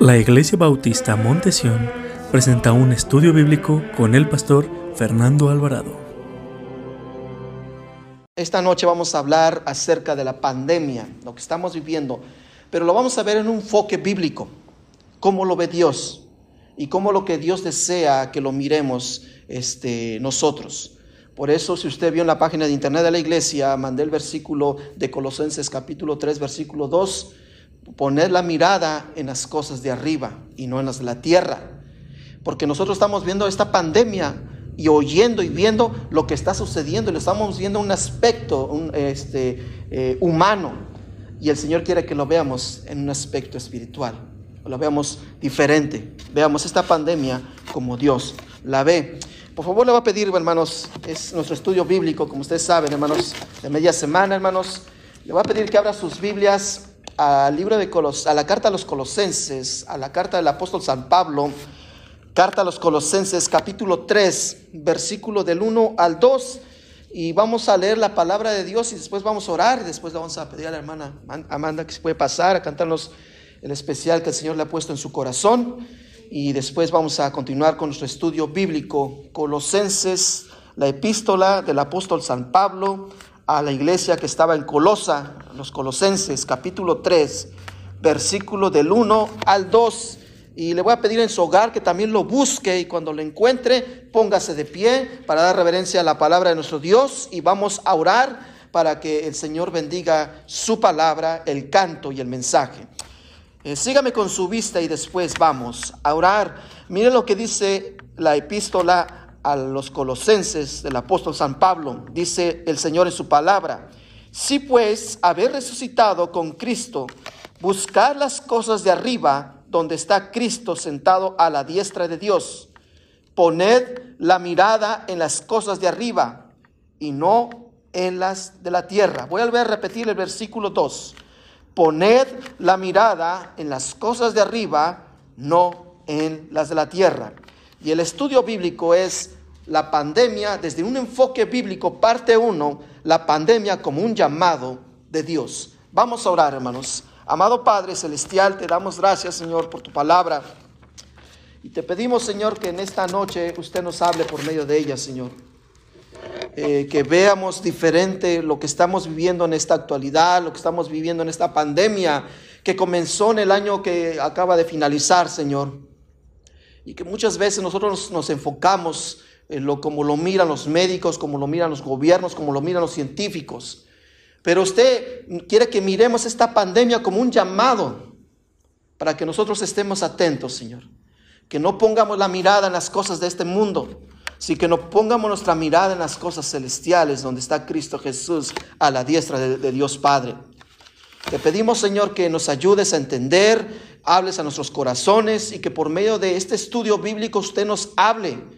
La Iglesia Bautista Montesión presenta un estudio bíblico con el pastor Fernando Alvarado. Esta noche vamos a hablar acerca de la pandemia, lo que estamos viviendo, pero lo vamos a ver en un enfoque bíblico, cómo lo ve Dios y cómo lo que Dios desea que lo miremos este, nosotros. Por eso, si usted vio en la página de internet de la iglesia, mandé el versículo de Colosenses capítulo 3, versículo 2, poner la mirada en las cosas de arriba y no en las de la tierra. Porque nosotros estamos viendo esta pandemia y oyendo y viendo lo que está sucediendo, y estamos viendo un aspecto este, eh, humano. Y el Señor quiere que lo veamos en un aspecto espiritual, lo veamos diferente, veamos esta pandemia como Dios la ve. Por favor, le voy a pedir, hermanos, es nuestro estudio bíblico, como ustedes saben, hermanos, de media semana, hermanos. Le voy a pedir que abra sus Biblias libro de Colos, a la carta a los Colosenses, a la carta del apóstol San Pablo, carta a los Colosenses, capítulo 3, versículo del 1 al 2. Y vamos a leer la palabra de Dios y después vamos a orar y después le vamos a pedir a la hermana Amanda que se puede pasar a cantarnos el especial que el Señor le ha puesto en su corazón. Y después vamos a continuar con nuestro estudio bíblico. Colosenses, la epístola del apóstol San Pablo a la iglesia que estaba en Colosa, los Colosenses, capítulo 3, versículo del 1 al 2. Y le voy a pedir en su hogar que también lo busque y cuando lo encuentre, póngase de pie para dar reverencia a la palabra de nuestro Dios y vamos a orar para que el Señor bendiga su palabra, el canto y el mensaje. Eh, sígame con su vista y después vamos a orar. Mire lo que dice la epístola a los colosenses del apóstol San Pablo, dice el Señor en su palabra, si pues haber resucitado con Cristo, buscar las cosas de arriba, donde está Cristo sentado a la diestra de Dios, poned la mirada en las cosas de arriba y no en las de la tierra. Voy a volver a repetir el versículo 2. Poned la mirada en las cosas de arriba, no en las de la tierra. Y el estudio bíblico es la pandemia desde un enfoque bíblico, parte 1, la pandemia como un llamado de Dios. Vamos a orar, hermanos. Amado Padre Celestial, te damos gracias, Señor, por tu palabra. Y te pedimos, Señor, que en esta noche usted nos hable por medio de ella, Señor. Eh, que veamos diferente lo que estamos viviendo en esta actualidad, lo que estamos viviendo en esta pandemia que comenzó en el año que acaba de finalizar, Señor. Y que muchas veces nosotros nos enfocamos lo, como lo miran los médicos, como lo miran los gobiernos, como lo miran los científicos. Pero usted quiere que miremos esta pandemia como un llamado para que nosotros estemos atentos, Señor. Que no pongamos la mirada en las cosas de este mundo, sino que no pongamos nuestra mirada en las cosas celestiales, donde está Cristo Jesús a la diestra de, de Dios Padre. Te pedimos, Señor, que nos ayudes a entender, hables a nuestros corazones y que por medio de este estudio bíblico usted nos hable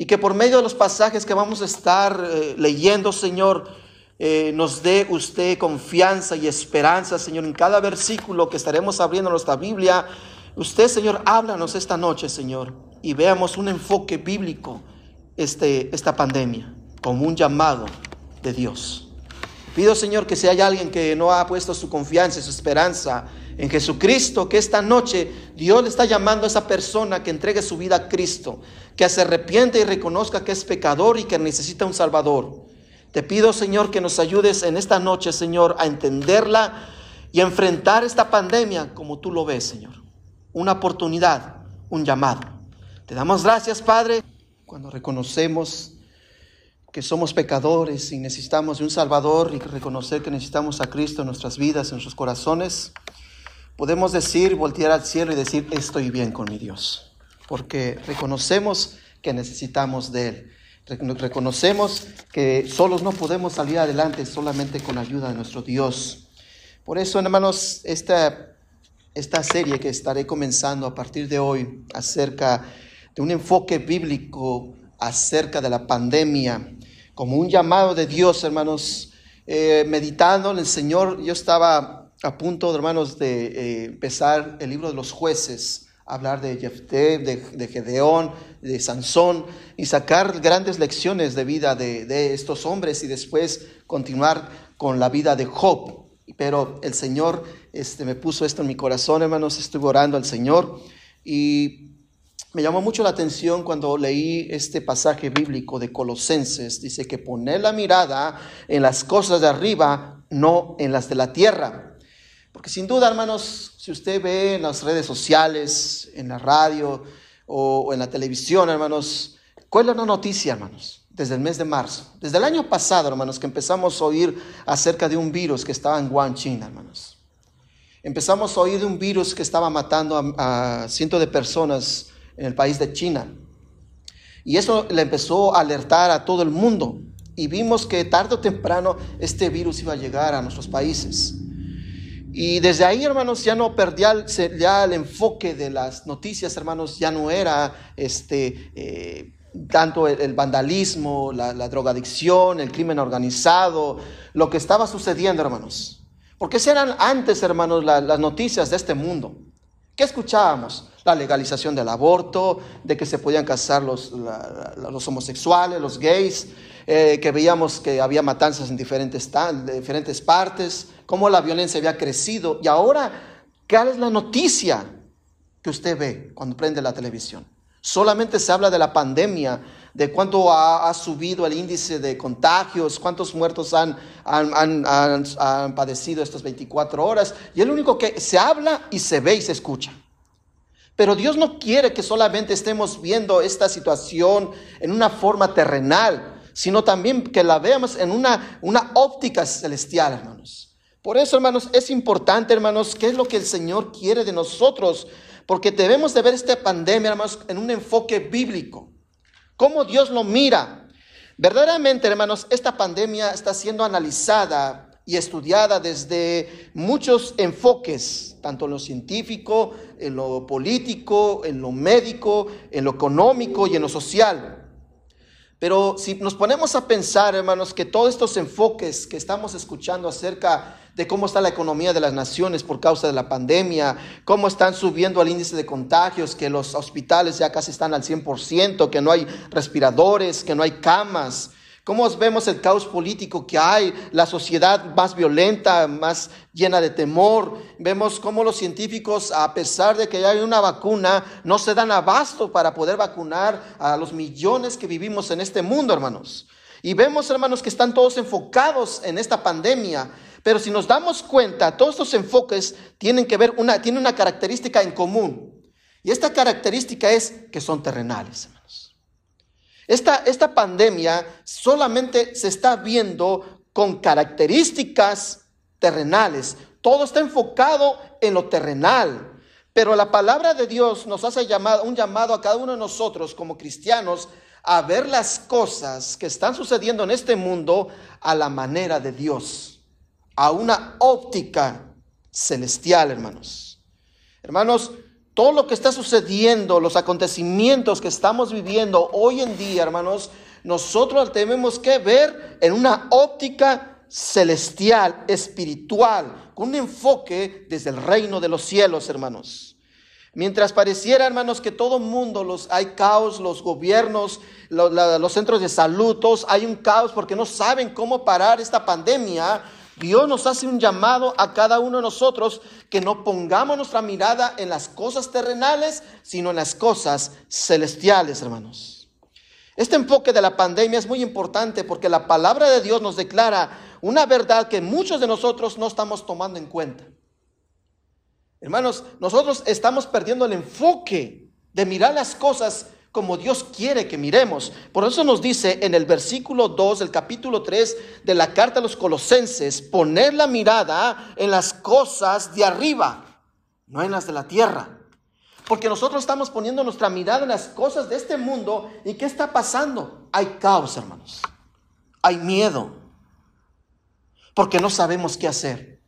y que por medio de los pasajes que vamos a estar eh, leyendo, Señor, eh, nos dé usted confianza y esperanza, Señor, en cada versículo que estaremos abriendo nuestra Biblia. Usted, Señor, háblanos esta noche, Señor, y veamos un enfoque bíblico este, esta pandemia como un llamado de Dios. Pido, Señor, que si hay alguien que no ha puesto su confianza y su esperanza en Jesucristo, que esta noche Dios le está llamando a esa persona que entregue su vida a Cristo, que se arrepiente y reconozca que es pecador y que necesita un Salvador. Te pido, Señor, que nos ayudes en esta noche, Señor, a entenderla y a enfrentar esta pandemia como tú lo ves, Señor. Una oportunidad, un llamado. Te damos gracias, Padre, cuando reconocemos que somos pecadores y necesitamos de un Salvador y reconocer que necesitamos a Cristo en nuestras vidas, en nuestros corazones podemos decir, voltear al cielo y decir, estoy bien con mi Dios, porque reconocemos que necesitamos de Él. Reconocemos que solos no podemos salir adelante solamente con la ayuda de nuestro Dios. Por eso, hermanos, esta, esta serie que estaré comenzando a partir de hoy acerca de un enfoque bíblico acerca de la pandemia, como un llamado de Dios, hermanos, eh, meditando en el Señor, yo estaba a punto, hermanos, de eh, empezar el libro de los jueces, hablar de Jefté, de, Gedeón, de Sansón, y sacar grandes lecciones de vida de, estos hombres y después continuar con la vida de Job. pero el Señor este, me puso esto en mi corazón, hermanos, estuve orando al Señor y me llamó mucho la atención cuando leí este pasaje bíblico de Colosenses. Dice que poner la mirada en las cosas de arriba, no en las de la tierra. Porque sin duda, hermanos, si usted ve en las redes sociales, en la radio o, en la televisión, hermanos, ¿cuál es la noticia, hermanos? Desde el mes de marzo, desde el año pasado, hermanos, que empezamos a oír acerca de un virus que estaba en Wuhan, China, hermanos. Empezamos a oír de un virus que estaba matando a, a cientos de personas en el país de China. Y eso le empezó a alertar a todo el mundo. Y vimos que tarde o temprano este virus iba a llegar a nuestros países. Y desde ahí, hermanos, ya no perdía ya el enfoque de las noticias, hermanos, ya no era este, eh, tanto el, vandalismo, la, drogadicción, el crimen organizado, lo que estaba sucediendo, hermanos. Porque eran antes, hermanos, las noticias de este mundo. ¿Qué escuchábamos? La legalización del aborto, de que se podían casar los, los homosexuales, los gays, eh, que veíamos que había matanzas en diferentes, diferentes partes, cómo la violencia había crecido. Y ahora, ¿cuál es la noticia que usted ve cuando prende la televisión? Solamente se habla de la pandemia, de cuánto ha, subido el índice de contagios, cuántos muertos han, padecido estas 24 horas. Y es lo único que se habla y se ve y se escucha. Pero Dios no quiere que solamente estemos viendo esta situación en una forma terrenal, sino también que la veamos en una, una óptica celestial, hermanos. Por eso, hermanos, es importante, hermanos, qué es lo que el Señor quiere de nosotros, porque debemos de ver esta pandemia, hermanos, en un enfoque bíblico cómo Dios lo mira. Verdaderamente, hermanos, esta pandemia está siendo analizada y estudiada desde muchos enfoques, tanto en lo científico, en lo político, en lo médico, en lo económico y en lo social. Pero si nos ponemos a pensar, hermanos, que todos estos enfoques que estamos escuchando acerca de cómo está la economía de las naciones por causa de la pandemia, cómo están subiendo el índice de contagios, que los hospitales ya casi están al 100%, que no hay respiradores, que no hay camas, cómo vemos el caos político que hay, la sociedad más violenta, más llena de temor. Vemos cómo los científicos, a pesar de que ya hay una vacuna, no se dan abasto para poder vacunar a los millones que vivimos en este mundo, hermanos. Y vemos, hermanos, que están todos enfocados en esta pandemia. Pero si nos damos cuenta, todos estos enfoques tienen que ver una, tienen una característica en común. Y esta característica es que son terrenales, hermanos. Esta, pandemia solamente se está viendo con características terrenales. Todo está enfocado en lo terrenal. Pero la palabra de Dios nos hace llamado, un llamado a cada uno de nosotros como cristianos a ver las cosas que están sucediendo en este mundo a la manera de Dios, a una óptica celestial, hermanos. Hermanos, todo lo que está sucediendo, los acontecimientos que estamos viviendo hoy en día, hermanos, nosotros tenemos que ver en una óptica celestial, espiritual, con un enfoque desde el reino de los cielos, hermanos. Mientras pareciera, hermanos, que todo mundo, los, hay caos, los gobiernos, los centros de salud, todos hay un caos porque no saben cómo parar esta pandemia, Dios nos hace un llamado a cada uno de nosotros que no pongamos nuestra mirada en las cosas terrenales, sino en las cosas celestiales, hermanos. Este enfoque de la pandemia es muy importante porque la palabra de Dios nos declara una verdad que muchos de nosotros no estamos tomando en cuenta. Hermanos, nosotros estamos perdiendo el enfoque de mirar las cosas como Dios quiere que miremos. Por eso nos dice en el versículo 2 del capítulo 3 de la carta a los colosenses, poner la mirada en las cosas de arriba, no en las de la tierra. Porque nosotros estamos poniendo nuestra mirada en las cosas de este mundo. ¿Y qué está pasando? Hay caos, hermanos. Hay miedo. Porque no sabemos qué hacer.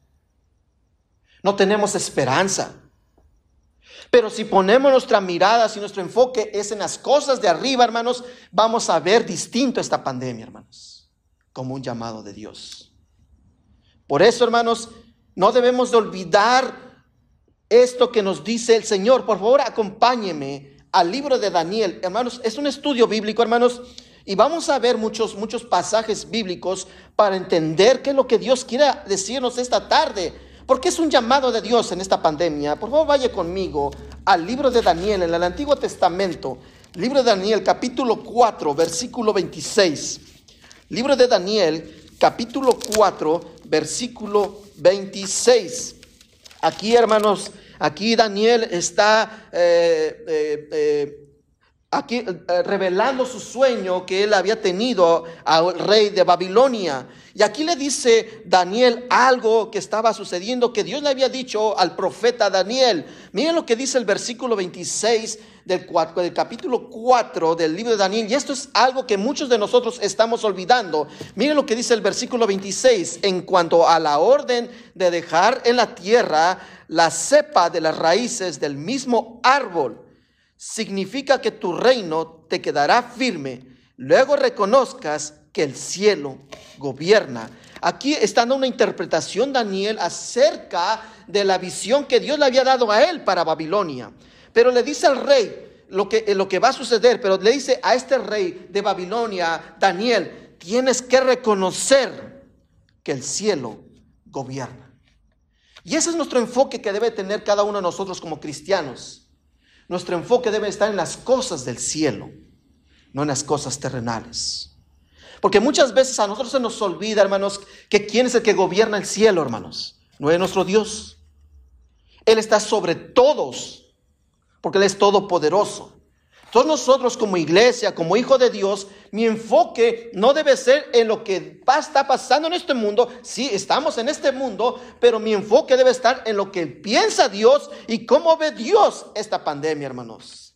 No tenemos esperanza. Pero si ponemos nuestra mirada, si nuestro enfoque es en las cosas de arriba, hermanos, vamos a ver distinto esta pandemia, hermanos, como un llamado de Dios. Por eso, hermanos, no debemos de olvidar esto que nos dice el Señor. Por favor, acompáñeme al libro de Daniel. Hermanos, es un estudio bíblico, hermanos, Y vamos a ver muchos, muchos pasajes bíblicos para entender qué es lo que Dios quiere decirnos esta tarde. Porque es un llamado de Dios en esta pandemia. Por favor, vaya conmigo al libro de Daniel, en el Antiguo Testamento. Libro de Daniel, capítulo 4, versículo 26. Libro de Daniel, capítulo 4, versículo 26. Aquí, hermanos, aquí Daniel está eh, eh, eh, aquí revelando su sueño que él había tenido al rey de Babilonia. Y aquí le dice Daniel algo que estaba sucediendo, que Dios le había dicho al profeta Daniel. Miren lo que dice el versículo 26 del, del, capítulo 4 del libro de Daniel. Y esto es algo que muchos de nosotros estamos olvidando. Miren lo que dice el versículo 26 en cuanto a la orden de dejar en la tierra la cepa de las raíces del mismo árbol. Significa que tu reino te quedará firme. Luego reconozcas que el cielo gobierna. Aquí está dando una interpretación Daniel acerca de la visión que Dios le había dado a él para Babilonia. Pero le dice al rey lo que, lo que va a suceder, pero le dice a este rey de Babilonia, Daniel, tienes que reconocer que el cielo gobierna. Y ese es nuestro enfoque que debe tener cada uno de nosotros como cristianos. Nuestro enfoque debe estar en las cosas del cielo, no en las cosas terrenales. Porque muchas veces a nosotros se nos olvida, hermanos, que quién es el que gobierna el cielo, hermanos. No es nuestro Dios. Él está sobre todos, porque Él es todopoderoso. Todos nosotros como iglesia, como hijo de Dios, mi enfoque no debe ser en lo que está pasando en este mundo. Sí, estamos en este mundo, pero mi enfoque debe estar en lo que piensa Dios y cómo ve Dios esta pandemia, hermanos.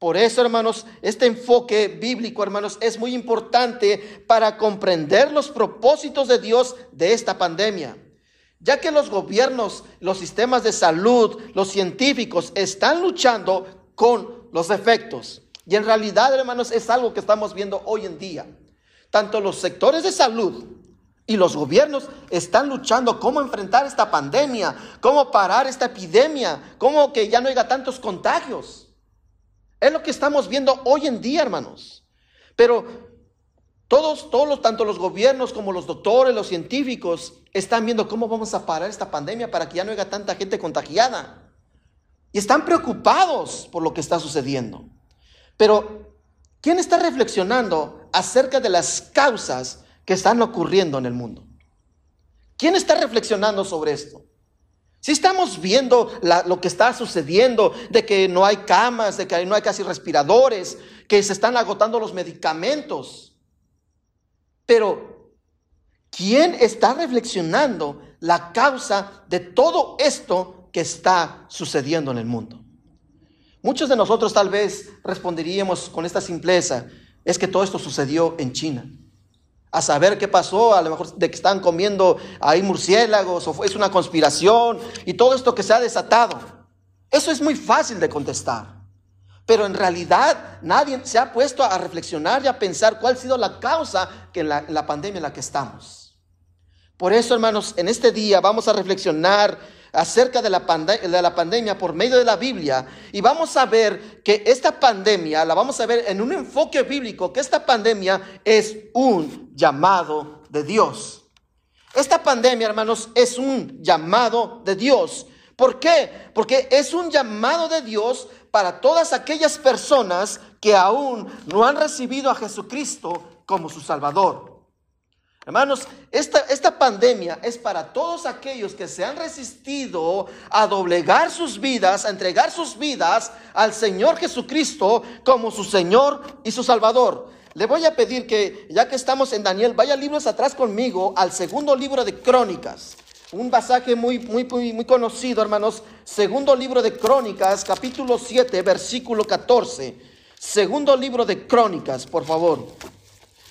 Por eso, hermanos, este enfoque bíblico, hermanos, es muy importante para comprender los propósitos de Dios de esta pandemia. Ya que los gobiernos, los sistemas de salud, los científicos están luchando con los efectos. Y en realidad, hermanos, es algo que estamos viendo hoy en día. Tanto los sectores de salud y los gobiernos están luchando cómo enfrentar esta pandemia, cómo parar esta epidemia, cómo que ya no haya tantos contagios. Es lo que estamos viendo hoy en día, hermanos. Pero todos, todos, tanto los gobiernos como los doctores, los científicos, están viendo cómo vamos a parar esta pandemia para que ya no haya tanta gente contagiada. Y están preocupados por lo que está sucediendo. Pero, ¿quién está reflexionando acerca de las causas que están ocurriendo en el mundo? ¿Quién está reflexionando sobre esto? Si estamos viendo lo que está sucediendo, de que no hay camas, de que no hay casi respiradores, que se están agotando los medicamentos. Pero, ¿quién está reflexionando la causa de todo esto que está sucediendo en el mundo? Muchos de nosotros tal vez responderíamos con esta simpleza, es que todo esto sucedió en China a saber qué pasó, a lo mejor de que están comiendo ahí murciélagos o es una conspiración y todo esto que se ha desatado. Eso es muy fácil de contestar. Pero en realidad nadie se ha puesto a reflexionar y a pensar cuál ha sido la causa que en la, la pandemia en la que estamos. Por eso, hermanos, en este día vamos a reflexionar acerca de la, de la pandemia por medio de la Biblia y vamos a ver que esta pandemia, la vamos a ver en un enfoque bíblico, que esta pandemia es un llamado de Dios. Esta pandemia, hermanos, es un llamado de Dios. ¿Por qué? Porque es un llamado de Dios para todas aquellas personas que aún no han recibido a Jesucristo como su Salvador. Hermanos, esta, esta, pandemia es para todos aquellos que se han resistido a doblegar sus vidas, a entregar sus vidas al Señor Jesucristo como su Señor y su Salvador. Le voy a pedir que, ya que estamos en Daniel, vaya libros atrás conmigo al segundo libro de Crónicas. Un pasaje muy, muy, muy, muy conocido, hermanos. Segundo libro de Crónicas, capítulo 7, versículo 14. Segundo libro de Crónicas, por favor.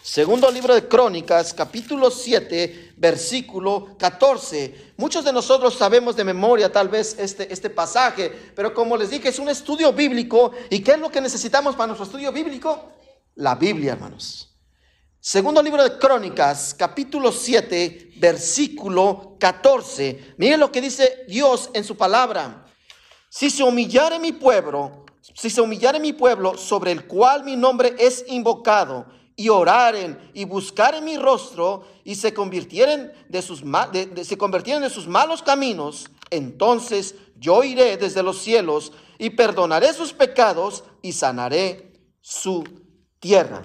Segundo libro de Crónicas, capítulo 7, versículo 14. Muchos de nosotros sabemos de memoria tal vez este, este pasaje, pero como les dije, es un estudio bíblico. ¿Y qué es lo que necesitamos para nuestro estudio bíblico? La Biblia, hermanos. Segundo libro de Crónicas, capítulo 7, versículo 14. Miren lo que dice Dios en su palabra. Si se humillare mi pueblo, si se humillare mi pueblo sobre el cual mi nombre es invocado, y oraren y buscaren mi rostro y se convirtieren de sus, se convirtieren de sus malos caminos, entonces yo iré desde los cielos y perdonaré sus pecados y sanaré su tierra.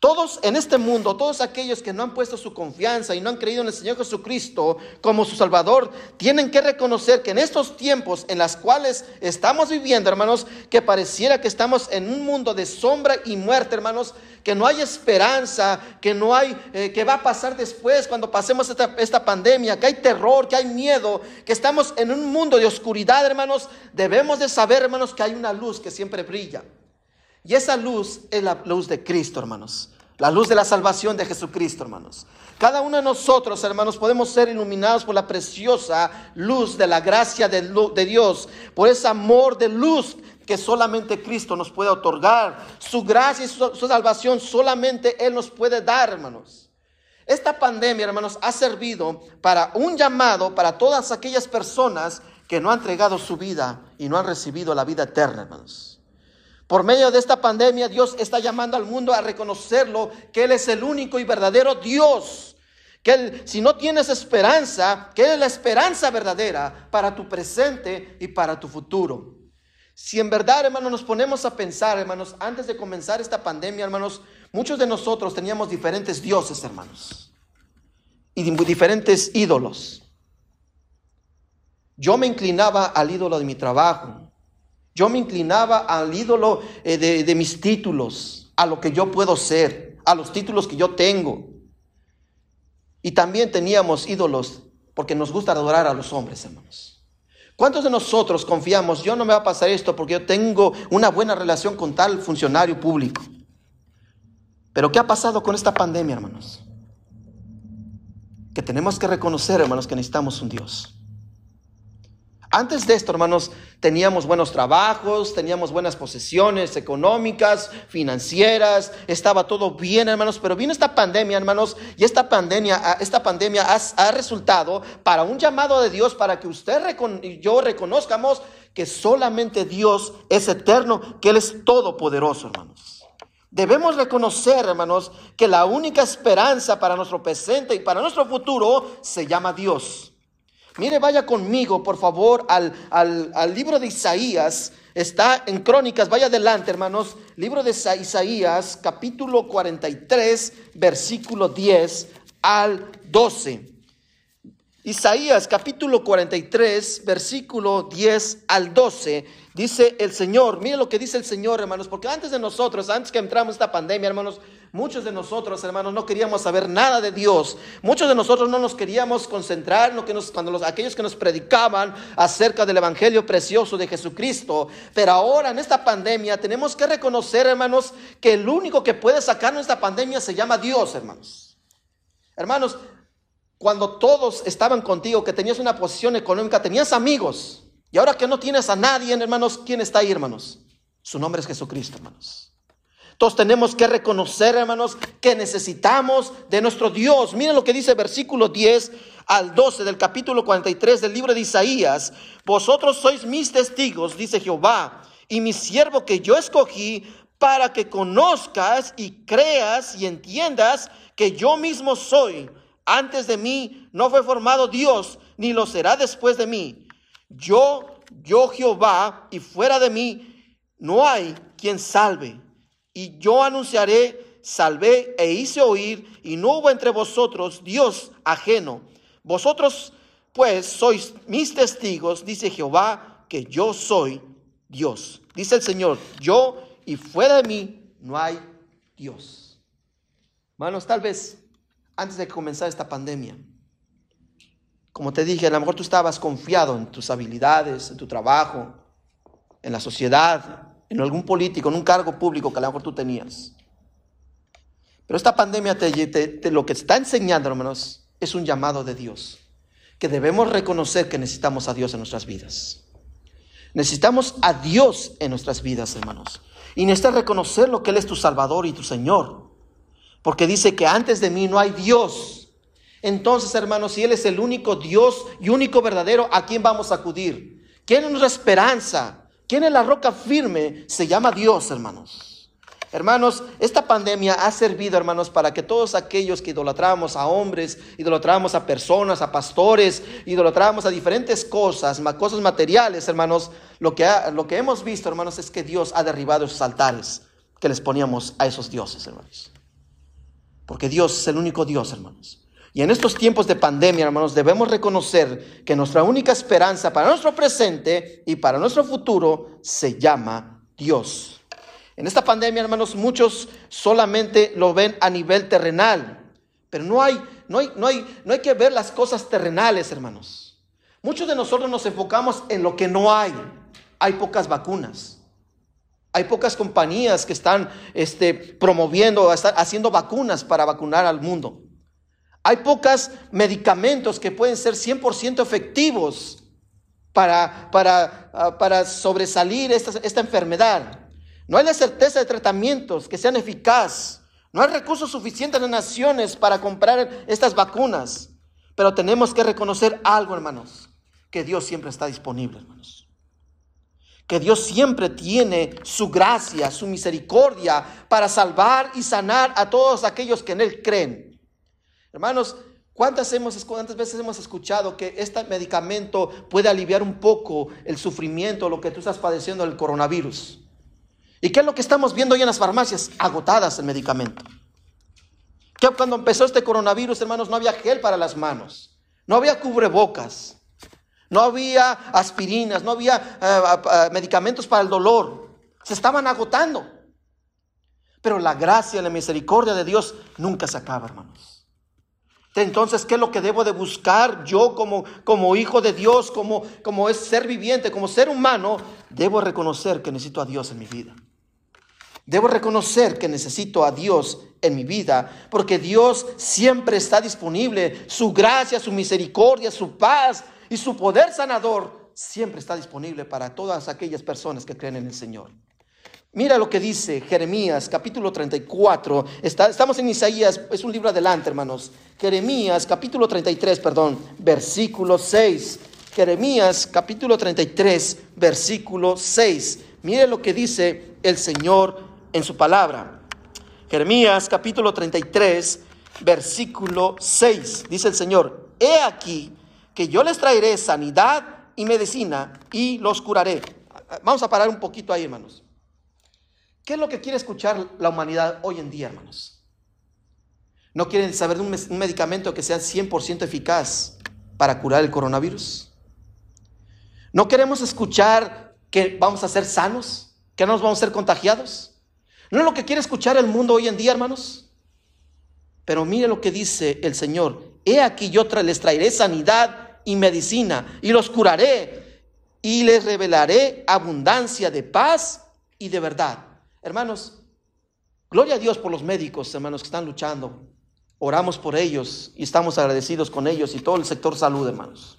Todos en este mundo, todos aquellos que no han puesto su confianza y no han creído en el Señor Jesucristo como su Salvador, tienen que reconocer que en estos tiempos en los cuales estamos viviendo, hermanos, que pareciera que estamos en un mundo de sombra y muerte, hermanos, que no hay esperanza, que no hay, eh, que va a pasar después cuando pasemos esta, esta pandemia, que hay terror, que hay miedo, que estamos en un mundo de oscuridad, hermanos, debemos de saber, hermanos, que hay una luz que siempre brilla. Y esa luz es la luz de Cristo, hermanos. La luz de la salvación de Jesucristo, hermanos. Cada uno de nosotros, hermanos, podemos ser iluminados por la preciosa luz de la gracia de, Dios, por ese amor de luz que solamente Cristo nos puede otorgar. Su gracia y su, su salvación solamente Él nos puede dar, hermanos. Esta pandemia, hermanos, ha servido para un llamado para todas aquellas personas que no han entregado su vida y no han recibido la vida eterna, hermanos. Por medio de esta pandemia, Dios está llamando al mundo a reconocerlo, que Él es el único y verdadero Dios. Que Él, si no tienes esperanza, que Él es la esperanza verdadera para tu presente y para tu futuro. Si en verdad, hermanos, nos ponemos a pensar, hermanos, antes de comenzar esta pandemia, hermanos, muchos de nosotros teníamos diferentes dioses, hermanos, y diferentes ídolos. Yo me inclinaba al ídolo de mi trabajo, yo me inclinaba al ídolo eh, de, mis títulos, a lo que yo puedo ser, a los títulos que yo tengo. Y también teníamos ídolos porque nos gusta adorar a los hombres, hermanos. ¿Cuántos de nosotros confiamos, yo no me va a pasar esto porque yo tengo una buena relación con tal funcionario público? Pero ¿qué ha pasado con esta pandemia, hermanos? Que tenemos que reconocer, hermanos, que necesitamos un Dios. Antes de esto, hermanos, teníamos buenos trabajos, teníamos buenas posesiones económicas, financieras, estaba todo bien, hermanos, pero vino esta pandemia, hermanos, y esta pandemia, ah, esta pandemia ha, resultado para un llamado de Dios para que usted y yo reconozcamos que solamente Dios es eterno, que Él es todopoderoso, hermanos. Debemos reconocer, hermanos, que la única esperanza para nuestro presente y para nuestro futuro se llama Dios. Mire, vaya conmigo, por favor, al, al, libro de Isaías. Está en Crónicas, vaya adelante, hermanos. Libro de Isaías, capítulo 43, versículo 10 al 12. Isaías, capítulo 43, versículo 10 al 12 Dice el Señor, mire lo que dice el Señor, hermanos, porque antes de nosotros, antes que entramos esta pandemia, hermanos, muchos de nosotros, hermanos, no queríamos saber nada de Dios. Muchos de nosotros no nos queríamos concentrar en lo que cuando los, aquellos que nos predicaban acerca del Evangelio precioso de Jesucristo. Pero ahora en esta pandemia tenemos que reconocer, hermanos, que el único que puede sacarnos esta pandemia se llama Dios, hermanos. Hermanos, cuando todos estaban contigo, que tenías una posición económica, tenías amigos. Y ahora que no tienes a nadie, hermanos, ¿quién está ahí, hermanos? Su nombre es Jesucristo, hermanos. Todos tenemos que reconocer, hermanos, que necesitamos de nuestro Dios. Miren lo que dice versículo 10 al 12 del capítulo 43 del libro de Isaías. Vosotros sois mis testigos, dice Jehová, y mi siervo que yo escogí para que conozcas y creas y entiendas que yo mismo soy. Antes de mí no fue formado Dios, ni lo será después de mí. Yo, yo Jehová, y fuera de mí no hay quien salve. Y yo anunciaré, salvé e hice oír, y no hubo entre vosotros Dios ajeno. Vosotros pues sois mis testigos, dice Jehová, que yo soy Dios. Dice el Señor, yo y fuera de mí no hay Dios. Hermanos, tal vez antes de comenzar esta pandemia, como te dije, a lo mejor tú estabas confiado en tus habilidades, en tu trabajo, en la sociedad, en algún político, en un cargo público que a lo mejor tú tenías. Pero esta pandemia te, lo que está enseñando, hermanos, es un llamado de Dios. Que debemos reconocer que necesitamos a Dios en nuestras vidas. Necesitamos a Dios en nuestras vidas, hermanos. Y necesitas reconocer lo que Él es tu Salvador y tu Señor. Porque dice que antes de mí no hay Dios. Entonces, hermanos, si Él es el único Dios y único verdadero, ¿a quién vamos a acudir? ¿Quién es nuestra esperanza? ¿Quién es la roca firme? Se llama Dios, hermanos. Hermanos, esta pandemia ha servido, hermanos, para que todos aquellos que idolatramos a hombres, idolatramos a personas, a pastores, idolatramos a diferentes cosas, cosas materiales, hermanos, lo que, lo que hemos visto, hermanos, es que Dios ha derribado esos altares que les poníamos a esos dioses, hermanos. Porque Dios es el único Dios, hermanos. Y en estos tiempos de pandemia, hermanos, debemos reconocer que nuestra única esperanza para nuestro presente y para nuestro futuro se llama Dios. En esta pandemia, hermanos, muchos solamente lo ven a nivel terrenal, pero no hay, no hay, no hay, no hay que ver las cosas terrenales, hermanos. Muchos de nosotros nos enfocamos en lo que no hay. Hay pocas vacunas. Hay pocas compañías que están este, promoviendo, haciendo vacunas para vacunar al mundo. Hay pocos medicamentos que pueden ser 100% efectivos para, para, ah, para sobresalir esta, esta enfermedad. No hay la certeza de tratamientos que sean eficaz. No hay recursos suficientes en las naciones para comprar estas vacunas. Pero tenemos que reconocer algo, hermanos, que Dios siempre está disponible, hermanos. Que Dios siempre tiene su gracia, su misericordia para salvar y sanar a todos aquellos que en Él creen. Hermanos, ¿Cuántas, hemos, ¿Cuántas veces hemos escuchado que este medicamento puede aliviar un poco el sufrimiento, lo que tú estás padeciendo del coronavirus? ¿Y qué es lo que estamos viendo hoy en las farmacias? Agotadas el medicamento. Que cuando empezó este coronavirus, hermanos, no había gel para las manos, no había cubrebocas, no había aspirinas, no había eh, medicamentos para el dolor. Se estaban agotando. Pero la gracia y la misericordia de Dios nunca se acaba, hermanos. Entonces, ¿qué es lo que debo de buscar yo como, como hijo de Dios, como, como es ser viviente, como ser humano? Debo reconocer que necesito a Dios en mi vida. Debo reconocer que necesito a Dios en mi vida, porque Dios siempre está disponible. Su gracia, su misericordia, su paz y su poder sanador siempre está disponible para todas aquellas personas que creen en el Señor. Mira lo que dice Jeremías capítulo 34. estamos en Isaías, es un libro adelante, hermanos. Jeremías capítulo 33, perdón, versículo 6. Jeremías capítulo 33, versículo 6. Mire lo que dice el Señor en su palabra. Jeremías capítulo 33, versículo 6. Dice el Señor, he aquí que yo les traeré sanidad y medicina y los curaré. Vamos a parar un poquito ahí, hermanos. ¿Qué es lo que quiere escuchar la humanidad hoy en día, hermanos? ¿No quieren saber de un medicamento que sea 100% eficaz para curar el coronavirus? ¿No queremos escuchar que vamos a ser sanos? ¿Que no nos vamos a ser contagiados? ¿No es lo que quiere escuchar el mundo hoy en día, hermanos? Pero mire lo que dice el Señor. He aquí yo les traeré sanidad y medicina y los curaré y les revelaré abundancia de paz y de verdad. Hermanos, gloria a Dios por los médicos, hermanos, que están luchando. Oramos por ellos y estamos agradecidos con ellos y todo el sector salud, hermanos.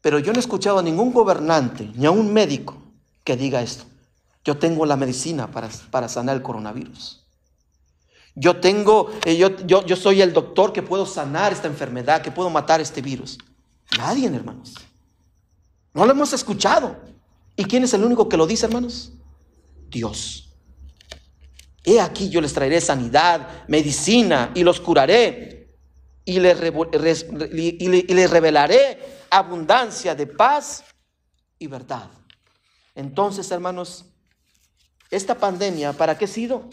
Pero yo no he escuchado a ningún gobernante ni a un médico que diga esto. Yo tengo la medicina para, para sanar el coronavirus. Yo tengo, eh, yo, yo, yo soy el doctor que puedo sanar esta enfermedad, que puedo matar este virus. Nadie, hermanos. No lo hemos escuchado. ¿Y quién es el único que lo dice, hermanos? Dios. He aquí yo les traeré sanidad, medicina y los curaré y les, y les revelaré abundancia de paz y verdad. Entonces, hermanos, esta pandemia, ¿para qué ha sido?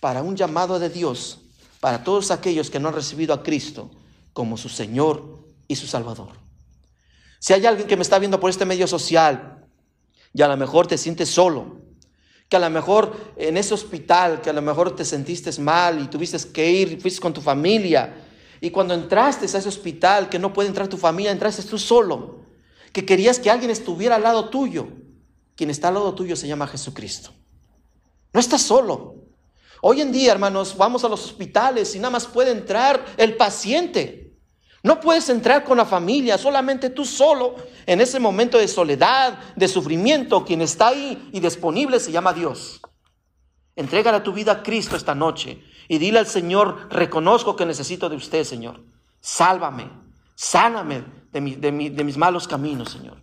Para un llamado de Dios, para todos aquellos que no han recibido a Cristo como su Señor y su Salvador. Si hay alguien que me está viendo por este medio social y a lo mejor te sientes solo, que a lo mejor en ese hospital, que a lo mejor te sentiste mal y tuviste que ir, fuiste con tu familia, y cuando entraste a ese hospital, que no puede entrar tu familia, entraste tú solo, que querías que alguien estuviera al lado tuyo, quien está al lado tuyo se llama Jesucristo. No estás solo. Hoy en día, hermanos, vamos a los hospitales y nada más puede entrar el paciente. No puedes entrar con la familia, solamente tú solo. En ese momento de soledad, de sufrimiento, quien está ahí y disponible se llama Dios. Entrégale tu vida a Cristo esta noche y dile al Señor, reconozco que necesito de usted, Señor. Sálvame, sáname de, de mis malos caminos, Señor.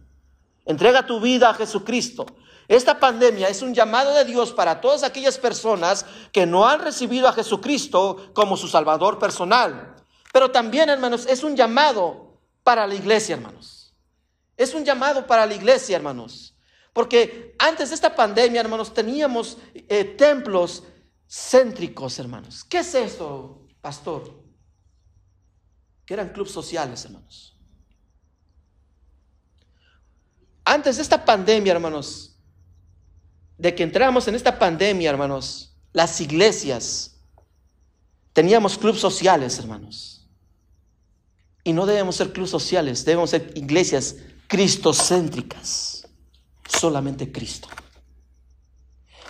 Entrega tu vida a Jesucristo. Esta pandemia es un llamado de Dios para todas aquellas personas que no han recibido a Jesucristo como su Salvador personal. Pero también, hermanos, es un llamado para la iglesia, hermanos. Es un llamado para la iglesia, hermanos. Porque antes de esta pandemia, hermanos, teníamos eh, templos céntricos, hermanos. ¿Qué es esto, pastor? Que eran clubes sociales, hermanos. Antes de esta pandemia, hermanos, de que entramos en esta pandemia, hermanos, las iglesias, teníamos clubes sociales, hermanos. Y no debemos ser clubes sociales, debemos ser iglesias cristocéntricas. Solamente Cristo.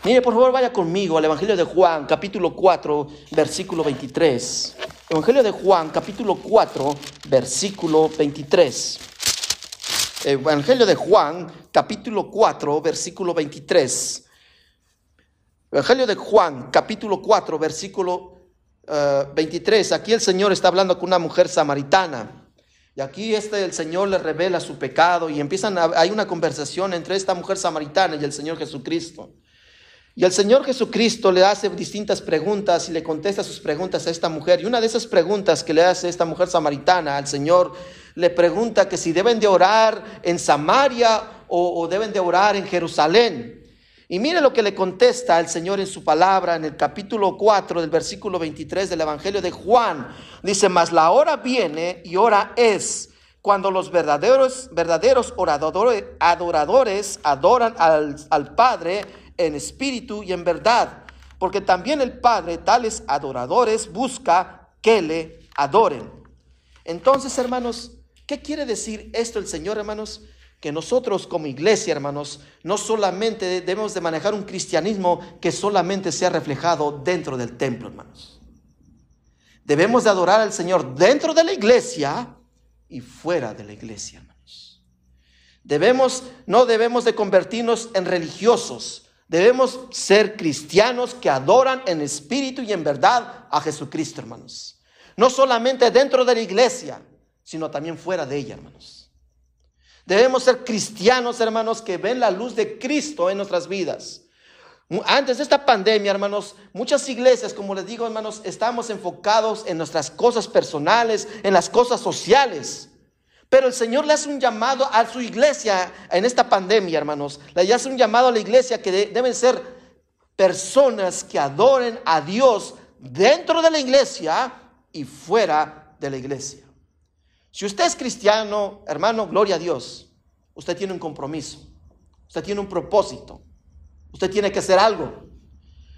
Mire, por favor, vaya conmigo al Evangelio de Juan, capítulo 4, versículo 23. Evangelio de Juan, capítulo 4, versículo 23. Evangelio de Juan, capítulo 4, versículo 23. Evangelio de Juan, capítulo 4, versículo 23. Eh, aquí el Señor está hablando con una mujer samaritana. Y aquí este, el Señor le revela su pecado y empiezan hay una conversación entre esta mujer samaritana y el Señor Jesucristo. Y el Señor Jesucristo le hace distintas preguntas y le contesta sus preguntas a esta mujer. Y una de esas preguntas que le hace esta mujer samaritana al Señor le pregunta que si deben de orar en Samaria o, deben de orar en Jerusalén. Y mire lo que le contesta el Señor en su palabra en el capítulo 4 del versículo 23 del Evangelio de Juan. Dice, mas la hora viene y hora es cuando los verdaderos, verdaderos oradores, adoradores adoran al, al Padre en espíritu y en verdad, porque también el Padre tales adoradores busca que le adoren. Entonces, hermanos, ¿qué quiere decir esto el Señor, hermanos? Que nosotros como iglesia, hermanos, no solamente debemos de manejar un cristianismo que solamente sea reflejado dentro del templo, hermanos. Debemos de adorar al Señor dentro de la iglesia y fuera de la iglesia, hermanos. Debemos, no debemos de convertirnos en religiosos, Debemos ser cristianos que adoran en espíritu y en verdad a Jesucristo, hermanos. No solamente dentro de la iglesia, sino también fuera de ella, hermanos. Debemos ser cristianos, hermanos, que ven la luz de Cristo en nuestras vidas. Antes de esta pandemia, hermanos, muchas iglesias, como les digo, hermanos, estamos enfocados en nuestras cosas personales, en las cosas sociales. Pero el Señor le hace un llamado a su iglesia en esta pandemia, hermanos. Le hace un llamado a la iglesia que deben ser personas que adoren a Dios dentro de la iglesia y fuera de la iglesia. Si usted es cristiano, hermano, gloria a Dios. Usted tiene un compromiso. Usted tiene un propósito. Usted tiene que hacer algo.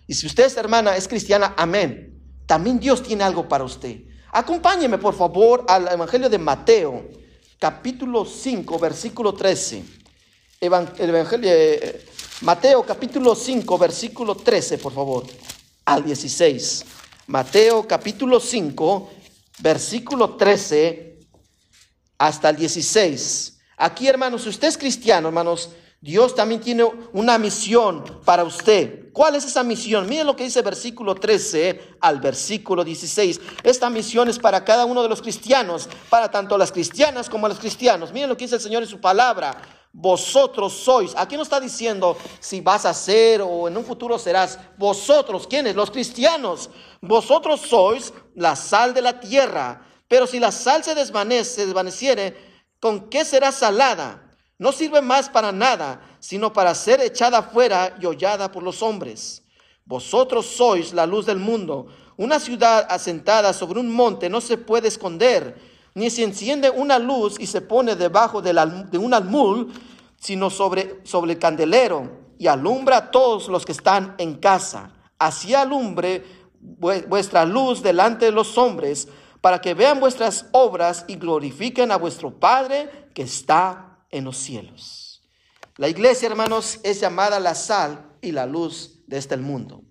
Y si usted es hermana, es cristiana, amén. También Dios tiene algo para usted. Acompáñeme, por favor, al Evangelio de Mateo, capítulo 5, versículo 13. Evangelio, eh, Mateo capítulo 5, versículo 13, por favor, al 16. Mateo capítulo 5, versículo 13 hasta el 16. Aquí, hermanos, si usted es cristiano, hermanos, Dios también tiene una misión para usted. ¿Cuál es esa misión? Miren lo que dice versículo 13 al versículo 16. Esta misión es para cada uno de los cristianos, para tanto las cristianas como los cristianos. Miren lo que dice el Señor en su palabra. Vosotros sois. Aquí no está diciendo si vas a ser o en un futuro serás. Vosotros, ¿quiénes? Los cristianos. Vosotros sois la sal de la tierra. Pero si la sal se desvanece, se desvaneciere, ¿con qué será salada? no sirve más para nada, sino para ser echada fuera y hollada por los hombres. Vosotros sois la luz del mundo. Una ciudad asentada sobre un monte no se puede esconder, ni se enciende una luz y se pone debajo de, un almul, sino sobre, sobre el candelero y alumbra a todos los que están en casa. Así alumbre vuestra luz delante de los hombres, para que vean vuestras obras y glorifiquen a vuestro Padre que está en los cielos. La iglesia, hermanos, es llamada la sal y la luz de este mundo.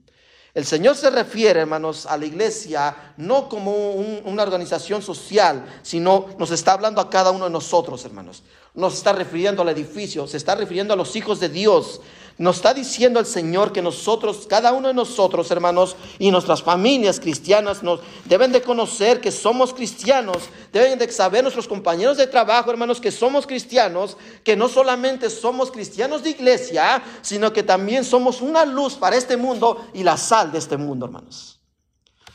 El Señor se refiere, hermanos, a la iglesia no como una organización social, sino nos está hablando a cada uno de nosotros, hermanos. Nos está refiriendo al edificio, se está refiriendo a los hijos de Dios. Nos está diciendo el Señor que nosotros, cada uno de nosotros, hermanos, y nuestras familias cristianas, nos deben de conocer que somos cristianos, deben de saber nuestros compañeros de trabajo, hermanos, que somos cristianos, que no solamente somos cristianos de iglesia, sino que también somos una luz para este mundo y la sal de este mundo, hermanos.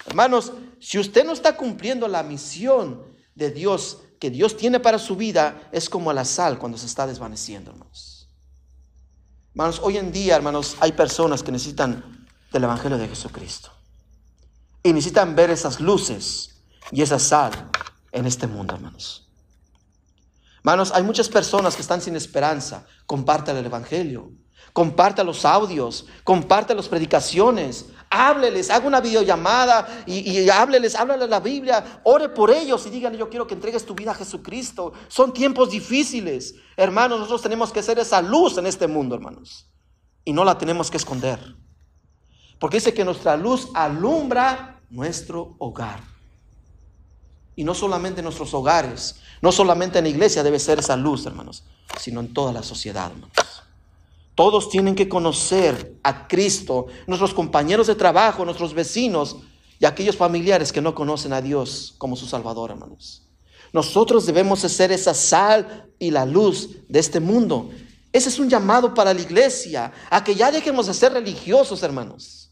Hermanos, si usted no está cumpliendo la misión de Dios que Dios tiene para su vida, es como la sal cuando se está desvaneciendo, hermanos. Hermanos, hoy en día, hermanos, hay personas que necesitan del Evangelio de Jesucristo. Y necesitan ver esas luces y esa sal en este mundo, hermanos. Hermanos, hay muchas personas que están sin esperanza. Comparte el Evangelio. Comparta los audios, comparte las predicaciones, hábleles, haga una videollamada y, y hábleles, hábleles la Biblia, ore por ellos y díganle, yo quiero que entregues tu vida a Jesucristo. Son tiempos difíciles. Hermanos, nosotros tenemos que ser esa luz en este mundo, hermanos. Y no la tenemos que esconder. Porque dice que nuestra luz alumbra nuestro hogar. Y no solamente en nuestros hogares, no solamente en la iglesia debe ser esa luz, hermanos, sino en toda la sociedad, hermanos. Todos tienen que conocer a Cristo, nuestros compañeros de trabajo, nuestros vecinos y aquellos familiares que no conocen a Dios como su Salvador, hermanos. Nosotros debemos ser esa sal y la luz de este mundo. Ese es un llamado para la iglesia, a que ya dejemos de ser religiosos, hermanos.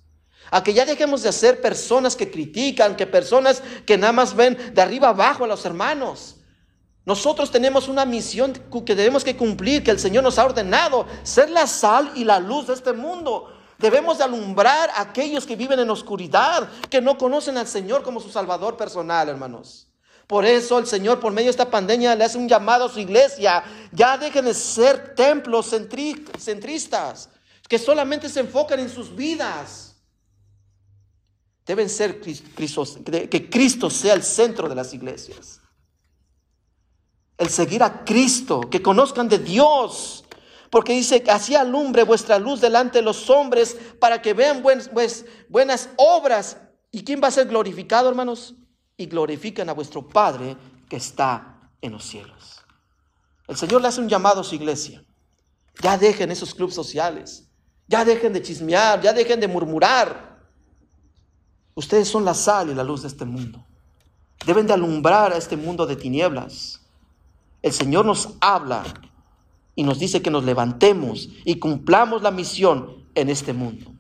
A que ya dejemos de ser personas que critican, que personas que nada más ven de arriba abajo a los hermanos. Nosotros tenemos una misión que debemos que cumplir, que el Señor nos ha ordenado, ser la sal y la luz de este mundo. Debemos de alumbrar a aquellos que viven en oscuridad, que no conocen al Señor como su Salvador personal, hermanos. Por eso el Señor, por medio de esta pandemia, le hace un llamado a su iglesia. Ya dejen de ser templos centristas, que solamente se enfocan en sus vidas. Deben ser que Cristo sea el centro de las iglesias el seguir a Cristo, que conozcan de Dios. Porque dice así alumbre vuestra luz delante de los hombres para que vean buenas obras. ¿Y quién va a ser glorificado, hermanos? Y glorifican a vuestro Padre que está en los cielos. El Señor le hace un llamado a su iglesia. Ya dejen esos clubes sociales. Ya dejen de chismear, ya dejen de murmurar. Ustedes son la sal y la luz de este mundo. Deben de alumbrar a este mundo de tinieblas. El Señor nos habla y nos dice que nos levantemos y cumplamos la misión en este mundo.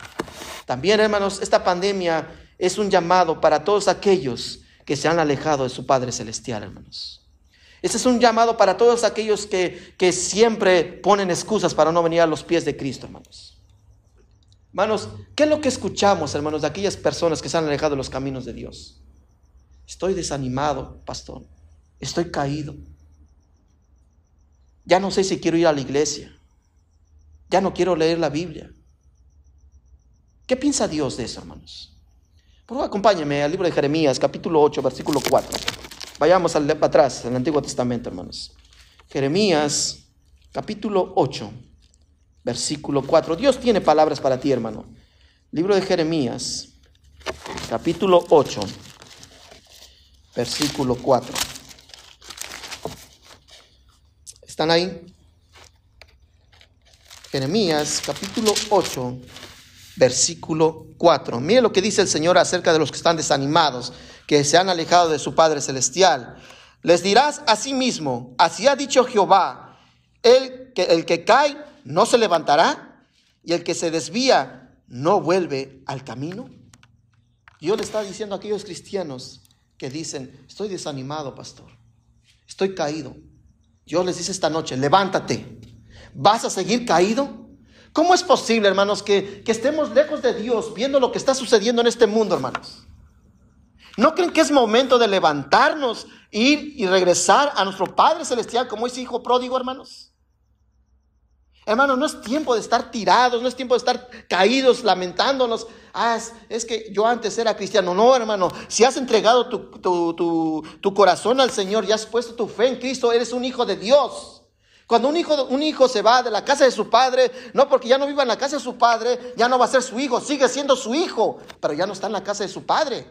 También, hermanos, esta pandemia es un llamado para todos aquellos que se han alejado de su Padre Celestial, hermanos. Este es un llamado para todos aquellos que, que siempre ponen excusas para no venir a los pies de Cristo, hermanos. Hermanos, ¿qué es lo que escuchamos, hermanos, de aquellas personas que se han alejado de los caminos de Dios? Estoy desanimado, pastor. Estoy caído. Ya no sé si quiero ir a la iglesia. Ya no quiero leer la Biblia. ¿Qué piensa Dios de eso, hermanos? Por favor, acompáñenme al libro de Jeremías, capítulo 8, versículo 4. Vayamos al, atrás, al Antiguo Testamento, hermanos. Jeremías, capítulo 8, versículo 4. Dios tiene palabras para ti, hermano. Libro de Jeremías, capítulo 8, versículo 4. ¿Están ahí? Jeremías capítulo 8, versículo 4. Mire lo que dice el Señor acerca de los que están desanimados, que se han alejado de su Padre Celestial. Les dirás a sí mismo, así ha dicho Jehová, el que, el que cae no se levantará y el que se desvía no vuelve al camino. Dios le está diciendo a aquellos cristianos que dicen, estoy desanimado, pastor, estoy caído, Dios les dice esta noche, levántate. ¿Vas a seguir caído? ¿Cómo es posible, hermanos, que, estemos lejos de Dios viendo lo que está sucediendo en este mundo, hermanos? ¿No creen que es momento de levantarnos, ir y regresar a nuestro Padre Celestial como ese hijo pródigo, hermanos? Hermanos, no es tiempo de estar tirados, no es tiempo de estar caídos, lamentándonos. Ah, es, que yo antes era cristiano. No, hermano, si has entregado tu, corazón al Señor y has puesto tu fe en Cristo, eres un hijo de Dios. Cuando un hijo, un hijo se va de la casa de su padre, no porque ya no viva en la casa de su padre, ya no va a ser su hijo, sigue siendo su hijo, pero ya no está en la casa de su padre.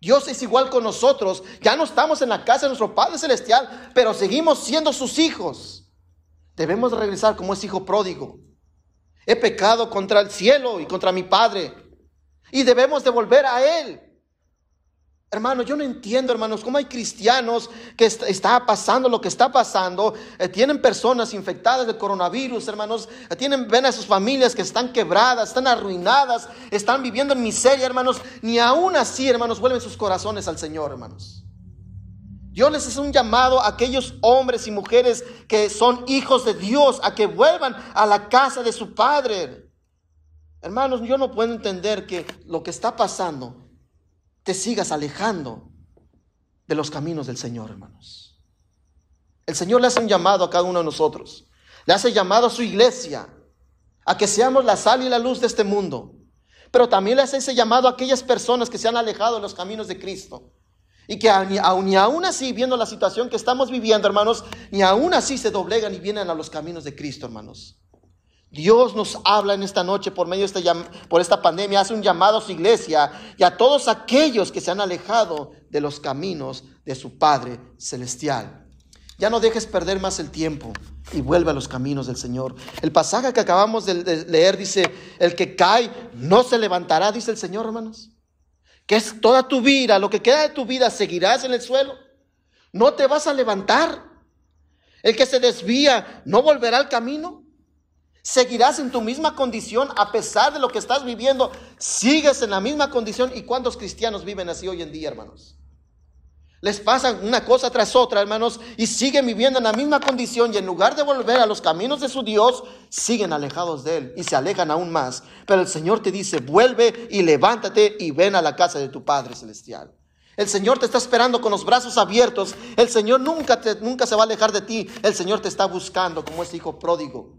Dios es igual con nosotros, ya no estamos en la casa de nuestro Padre Celestial, pero seguimos siendo sus hijos. Debemos regresar como ese hijo pródigo. He pecado contra el cielo y contra mi Padre. Y debemos de volver a Él. Hermanos, yo no entiendo, hermanos, cómo hay cristianos que está pasando lo que está pasando. Eh, tienen personas infectadas de coronavirus, hermanos. Eh, tienen, ven a sus familias que están quebradas, están arruinadas, están viviendo en miseria, hermanos. Ni aún así, hermanos, vuelven sus corazones al Señor, hermanos. Dios les hace un llamado a aquellos hombres y mujeres que son hijos de Dios a que vuelvan a la casa de su Padre. Hermanos, yo no puedo entender que lo que está pasando te sigas alejando de los caminos del Señor, hermanos. El Señor le hace un llamado a cada uno de nosotros. Le hace llamado a su iglesia a que seamos la sal y la luz de este mundo. Pero también le hace ese llamado a aquellas personas que se han alejado de los caminos de Cristo. Y que ni aún así, viendo la situación que estamos viviendo, hermanos, ni aún así se doblegan y vienen a los caminos de Cristo, hermanos. Dios nos habla en esta noche por medio de esta, por esta pandemia, hace un llamado a su iglesia y a todos aquellos que se han alejado de los caminos de su Padre Celestial. Ya no dejes perder más el tiempo y vuelve a los caminos del Señor. El pasaje que acabamos de leer dice, el que cae no se levantará, dice el Señor, hermanos. Que es toda tu vida, lo que queda de tu vida, seguirás en el suelo. No te vas a levantar. El que se desvía no volverá al camino. Seguirás en tu misma condición a pesar de lo que estás viviendo. Sigues en la misma condición. ¿Y cuántos cristianos viven así hoy en día, hermanos? Les pasan una cosa tras otra, hermanos, y siguen viviendo en la misma condición y en lugar de volver a los caminos de su Dios, siguen alejados de Él y se alejan aún más. Pero el Señor te dice, vuelve y levántate y ven a la casa de tu Padre Celestial. El Señor te está esperando con los brazos abiertos. El Señor nunca, te, nunca se va a alejar de ti. El Señor te está buscando como ese hijo pródigo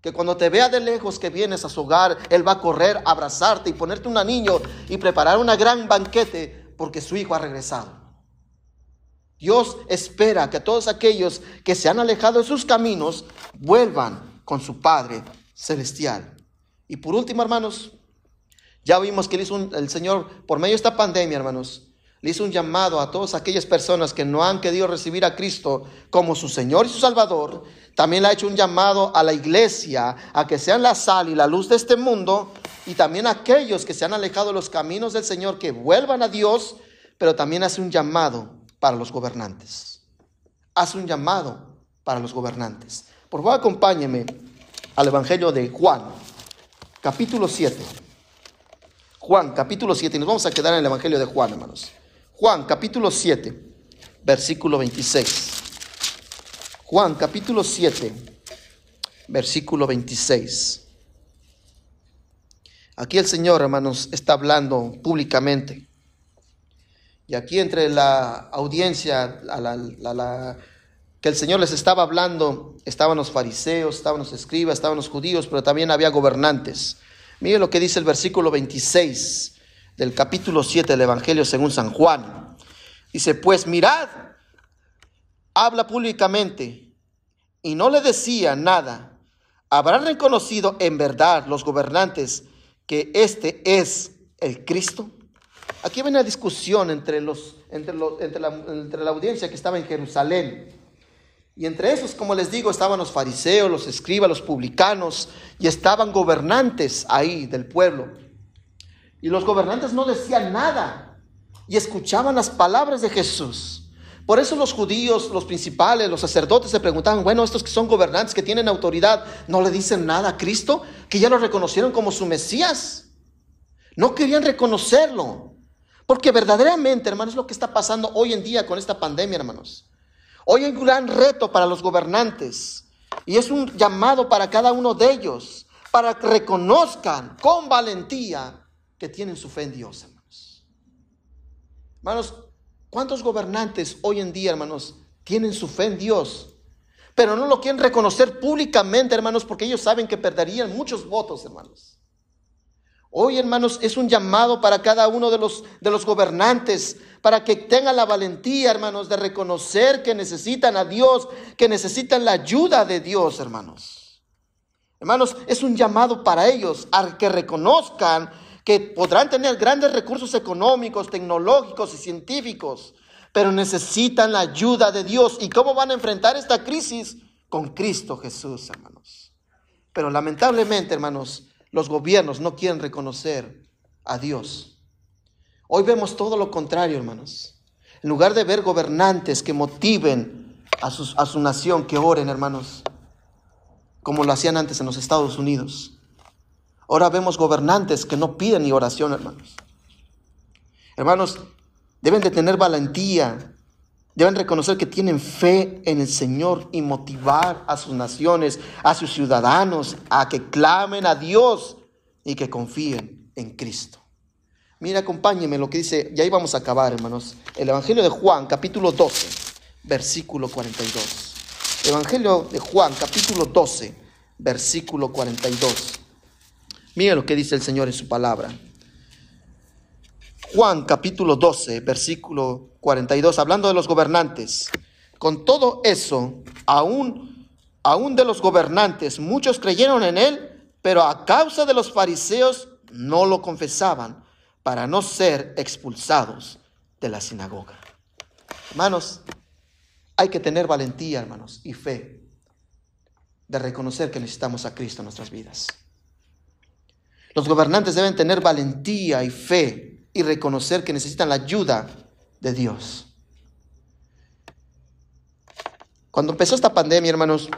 que cuando te vea de lejos que vienes a su hogar, Él va a correr, a abrazarte y ponerte un anillo y preparar una gran banquete porque su hijo ha regresado. Dios espera que todos aquellos que se han alejado de sus caminos vuelvan con su Padre Celestial. Y por último, hermanos, ya vimos que hizo el Señor, por medio de esta pandemia, hermanos, le hizo un llamado a todas aquellas personas que no han querido recibir a Cristo como su Señor y su Salvador. También le ha hecho un llamado a la iglesia a que sean la sal y la luz de este mundo. Y también a aquellos que se han alejado de los caminos del Señor que vuelvan a Dios. Pero también hace un llamado para los gobernantes. Hace un llamado para los gobernantes. Por favor, acompáñeme al Evangelio de Juan, capítulo 7. Juan, capítulo 7. Y nos vamos a quedar en el Evangelio de Juan, hermanos. Juan capítulo 7, versículo 26. Juan capítulo 7, versículo 26. Aquí el Señor, hermanos, está hablando públicamente. Y aquí entre la audiencia que el Señor les estaba hablando, estaban los fariseos, estaban los escribas, estaban los judíos, pero también había gobernantes. Mire lo que dice el versículo 26 del capítulo 7 del Evangelio según San Juan. Dice, pues mirad, habla públicamente y no le decía nada. ¿Habrán reconocido en verdad los gobernantes que este es el Cristo? Aquí hay una discusión entre, los, entre, entre, la, entre la audiencia que estaba en Jerusalén. Y entre esos, como les digo, estaban los fariseos, los escribas, los publicanos, y estaban gobernantes ahí del pueblo. Y los gobernantes no decían nada y escuchaban las palabras de Jesús. Por eso los judíos, los principales, los sacerdotes se preguntaban, bueno, estos que son gobernantes, que tienen autoridad, ¿no le dicen nada a Cristo? Que ya lo reconocieron como su Mesías. No querían reconocerlo. Porque verdaderamente, hermanos, es lo que está pasando hoy en día con esta pandemia, hermanos. Hoy hay un gran reto para los gobernantes. Y es un llamado para cada uno de ellos, para que reconozcan con valentía que tienen su fe en Dios, hermanos. Hermanos, ¿cuántos gobernantes hoy en día, hermanos, tienen su fe en Dios? Pero no lo quieren reconocer públicamente, hermanos, porque ellos saben que perderían muchos votos, hermanos. Hoy, hermanos, es un llamado para cada uno de los, de los gobernantes, para que tengan la valentía, hermanos, de reconocer que necesitan a Dios, que necesitan la ayuda de Dios, hermanos. Hermanos, es un llamado para ellos a que reconozcan que podrán tener grandes recursos económicos, tecnológicos y científicos, pero necesitan la ayuda de Dios. ¿Y cómo van a enfrentar esta crisis? Con Cristo Jesús, hermanos. Pero lamentablemente, hermanos, los gobiernos no quieren reconocer a Dios. Hoy vemos todo lo contrario, hermanos. En lugar de ver gobernantes que motiven a, a su nación, que oren, hermanos, como lo hacían antes en los Estados Unidos. Ahora vemos gobernantes que no piden ni oración, hermanos. Hermanos, deben de tener valentía Deben reconocer que tienen fe en el Señor y motivar a sus naciones, a sus ciudadanos, a que clamen a Dios y que confíen en Cristo. Mira, acompáñenme lo que dice, y ahí vamos a acabar, hermanos. El Evangelio de Juan, capítulo 12, versículo 42. Evangelio de Juan, capítulo 12, versículo 42. Mira lo que dice el Señor en su palabra. Juan capítulo 12, versículo 42, hablando de los gobernantes. Con todo eso, aún, aún de los gobernantes, muchos creyeron en él, pero a causa de los fariseos no lo confesaban para no ser expulsados de la sinagoga. Hermanos, hay que tener valentía, hermanos, y fe de reconocer que necesitamos a Cristo en nuestras vidas. Los gobernantes deben tener valentía y fe y reconocer que necesitan la ayuda de Dios. Cuando empezó esta pandemia, hermanos,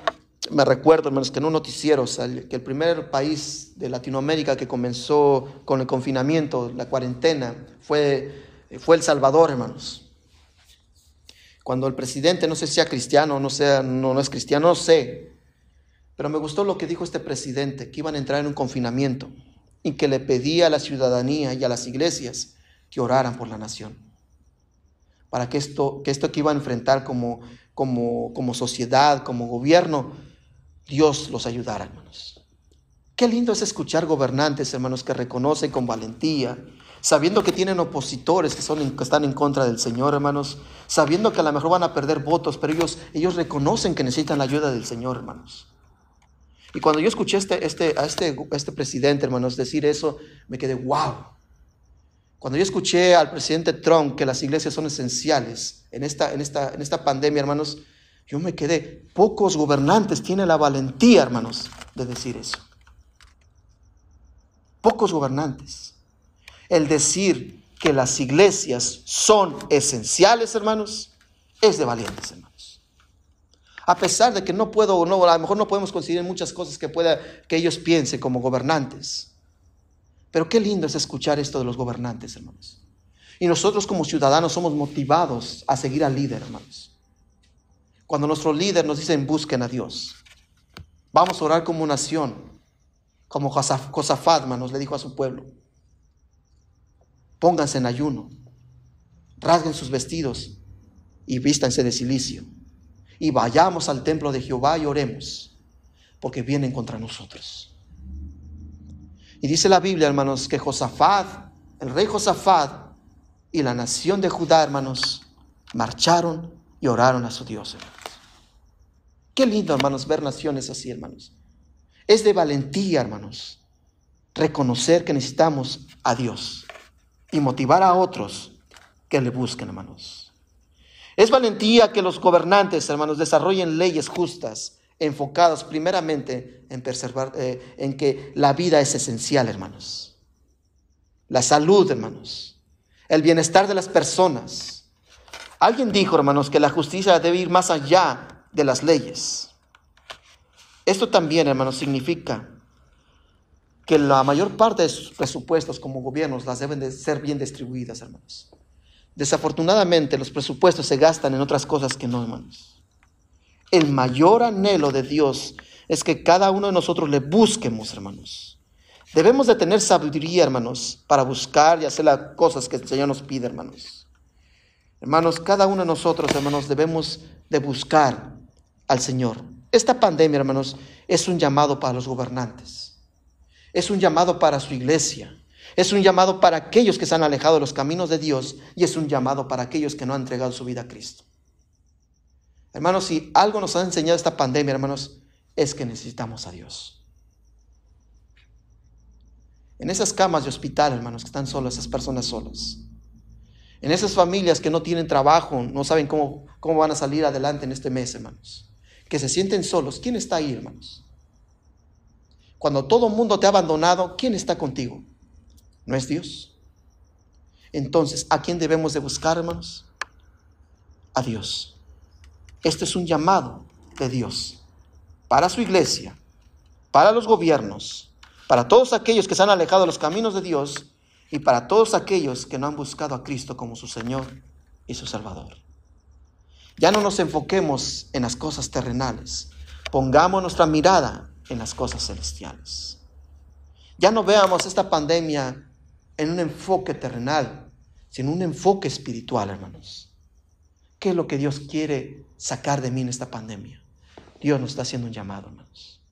me recuerdo, hermanos, que en un noticiero, que el primer país de Latinoamérica que comenzó con el confinamiento, la cuarentena, fue, fue El Salvador, hermanos. Cuando el presidente, no sé si sea cristiano, no, sea, no, no es cristiano, no sé, pero me gustó lo que dijo este presidente, que iban a entrar en un confinamiento y que le pedía a la ciudadanía y a las iglesias que oraran por la nación. Para que esto que, esto que iban a enfrentar como, como, como sociedad, como gobierno, Dios los ayudara, hermanos. Qué lindo es escuchar gobernantes, hermanos, que reconocen con valentía, sabiendo que tienen opositores que, son, que están en contra del Señor, hermanos, sabiendo que a lo mejor van a perder votos, pero ellos, ellos reconocen que necesitan la ayuda del Señor, hermanos. Y cuando yo escuché este, este, a este, este presidente, hermanos, decir eso, me quedé, wow. Cuando yo escuché al presidente Trump que las iglesias son esenciales en esta, en esta, en esta pandemia, hermanos, yo me quedé, pocos gobernantes tienen la valentía, hermanos, de decir eso. Pocos gobernantes. El decir que las iglesias son esenciales, hermanos, es de valientes, hermanos. A pesar de que no puedo, no, a lo mejor no podemos conseguir muchas cosas que, pueda, que ellos piensen como gobernantes. Pero qué lindo es escuchar esto de los gobernantes, hermanos. Y nosotros como ciudadanos somos motivados a seguir al líder, hermanos. Cuando nuestro líder nos dice busquen a Dios. Vamos a orar como nación, como Josafat, hermanos, le dijo a su pueblo. Pónganse en ayuno, rasguen sus vestidos y vístanse de silicio y vayamos al templo de Jehová y oremos, porque vienen contra nosotros. Y dice la Biblia, hermanos, que Josafat, el rey Josafat y la nación de Judá, hermanos, marcharon y oraron a su Dios, hermanos. Qué lindo, hermanos, ver naciones así, hermanos. Es de valentía, hermanos, reconocer que necesitamos a Dios y motivar a otros que le busquen, hermanos. Es valentía que los gobernantes, hermanos, desarrollen leyes justas, enfocadas primeramente en, preservar, eh, en que la vida es esencial, hermanos. La salud, hermanos. El bienestar de las personas. Alguien dijo, hermanos, que la justicia debe ir más allá de las leyes. Esto también, hermanos, significa que la mayor parte de sus presupuestos como gobiernos las deben de ser bien distribuidas, hermanos. Desafortunadamente los presupuestos se gastan en otras cosas que no, hermanos. El mayor anhelo de Dios es que cada uno de nosotros le busquemos, hermanos. Debemos de tener sabiduría, hermanos, para buscar y hacer las cosas que el Señor nos pide, hermanos. Hermanos, cada uno de nosotros, hermanos, debemos de buscar al Señor. Esta pandemia, hermanos, es un llamado para los gobernantes. Es un llamado para su iglesia. Es un llamado para aquellos que se han alejado de los caminos de Dios y es un llamado para aquellos que no han entregado su vida a Cristo. Hermanos, si algo nos ha enseñado esta pandemia, hermanos, es que necesitamos a Dios. En esas camas de hospital, hermanos, que están solas, esas personas solas. En esas familias que no tienen trabajo, no saben cómo, cómo van a salir adelante en este mes, hermanos. Que se sienten solos. ¿Quién está ahí, hermanos? cuando todo el mundo te ha abandonado, ¿quién está contigo? ¿No es Dios? Entonces, ¿a quién debemos de buscar, hermanos? A Dios. Este es un llamado de Dios para su iglesia, para los gobiernos, para todos aquellos que se han alejado de los caminos de Dios y para todos aquellos que no han buscado a Cristo como su Señor y su Salvador. Ya no nos enfoquemos en las cosas terrenales, pongamos nuestra mirada en las cosas celestiales. Ya no veamos esta pandemia en un enfoque terrenal, sino un enfoque espiritual, hermanos. ¿Qué es lo que Dios quiere sacar de mí en esta pandemia? Dios nos está haciendo un llamado, hermanos.